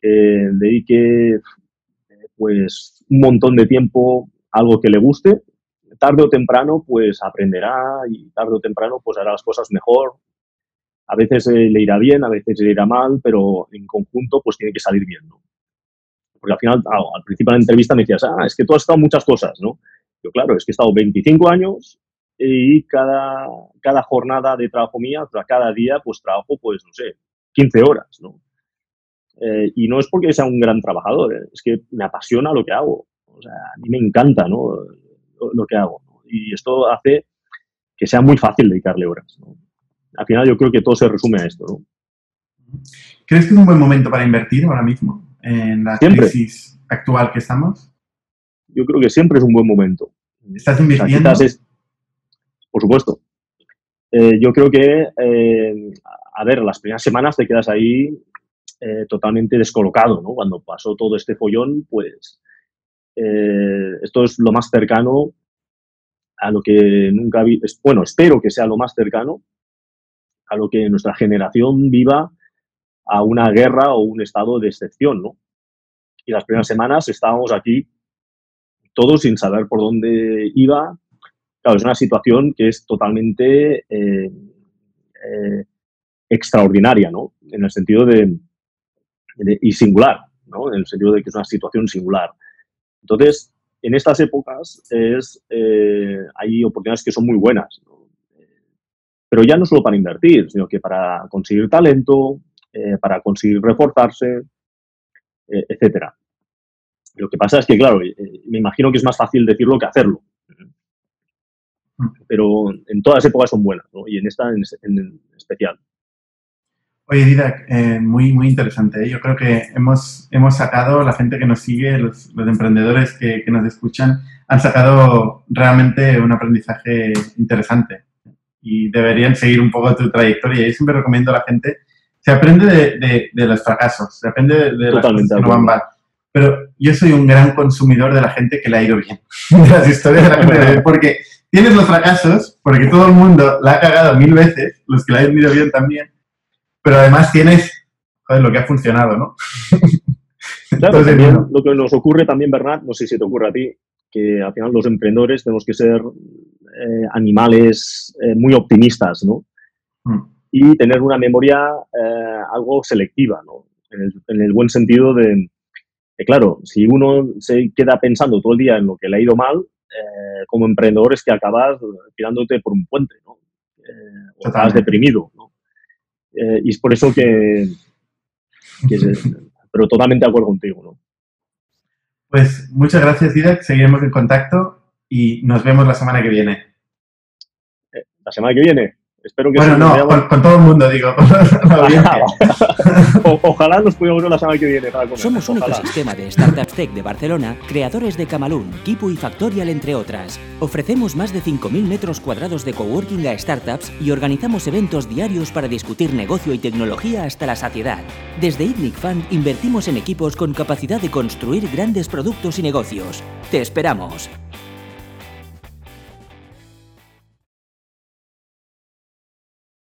que dedique pues un montón de tiempo a algo que le guste, tarde o temprano pues aprenderá y tarde o temprano pues hará las cosas mejor, a veces eh, le irá bien, a veces le irá mal, pero en conjunto pues tiene que salir bien, ¿no? Porque al final, al principio de la entrevista me decías, ah, es que tú has estado muchas cosas, ¿no? Yo, claro, es que he estado 25 años y cada, cada jornada de trabajo mía, cada día, pues trabajo, pues, no sé, 15 horas, ¿no? Eh, y no es porque sea un gran trabajador, ¿eh? es que me apasiona lo que hago. O sea, a mí me encanta, ¿no? Lo, que hago. Y esto hace que sea muy fácil dedicarle horas, ¿no? Al final yo creo que todo se resume a esto. ¿no? ¿Crees que es un buen momento para invertir ahora mismo en la crisis actual que estamos? Yo creo que siempre es un buen momento. ¿Estás invirtiendo? por supuesto. Eh, yo creo que, eh, a ver, las primeras semanas te quedas ahí eh, totalmente descolocado, ¿no? Cuando pasó todo este follón, pues esto es lo más cercano a lo que nunca vi, bueno, espero que sea lo más cercano a lo que nuestra generación viva a una guerra o un estado de excepción, ¿no? Y las primeras semanas estábamos aquí todos sin saber por dónde iba. Claro, es una situación que es totalmente eh, eh, extraordinaria, ¿no? En el sentido de, y singular, ¿no? En el sentido de que es una situación singular. Entonces, en estas épocas es, eh, hay oportunidades que son muy buenas. Pero ya no solo para invertir, sino que para conseguir talento, eh, para conseguir reforzarse, eh, etcétera. Lo que pasa es que, claro, eh, me imagino que es más fácil decirlo que hacerlo. Pero en todas épocas son buenas, ¿no? y en esta en, especial. Oye, Didac, eh, muy, muy interesante. Yo creo que hemos, hemos sacado, la gente que nos sigue, los, los emprendedores que, que, nos escuchan, han sacado realmente un aprendizaje interesante y deberían seguir un poco tu trayectoria. Yo siempre recomiendo a la gente, se aprende de, de, de los fracasos, se aprende de, de las cosas que no van mal. Pero yo soy un gran consumidor de la gente que le ha ido bien, de las historias de la gente, bien, porque tienes los fracasos, porque todo el mundo la ha cagado mil veces, los que le han ido bien también, pero además tienes joder, lo que ha funcionado, ¿no? Claro, Entonces, también, bueno. lo que nos ocurre también, Bernat, no sé si te ocurre a ti, que al final los emprendedores tenemos que ser eh, animales eh, muy optimistas, ¿no? Mm. Y tener una memoria eh, algo selectiva, ¿no? En el, en el, buen sentido de, de, claro, si uno se queda pensando todo el día en lo que le ha ido mal, como emprendedor es que acabas tirándote por un puente, ¿no? o acabas deprimido, ¿no? y es por eso que, que es, pero totalmente de acuerdo contigo, ¿no? Pues muchas gracias, Didac. Seguiremos en contacto y nos vemos la semana que viene. Eh, ¿La semana que viene? Espero que bueno, no, con, con, todo el mundo, digo. o, ojalá nos ver la semana que viene para comer. Somos un ecosistema de Startups Tech de Barcelona, creadores de Camalún, Kipu y Factorial, entre otras. Ofrecemos más de 5.000 metros cuadrados de coworking a startups y organizamos eventos diarios para discutir negocio y tecnología hasta la saciedad. Desde ITNIC Fund invertimos en equipos con capacidad de construir grandes productos y negocios. ¡Te esperamos!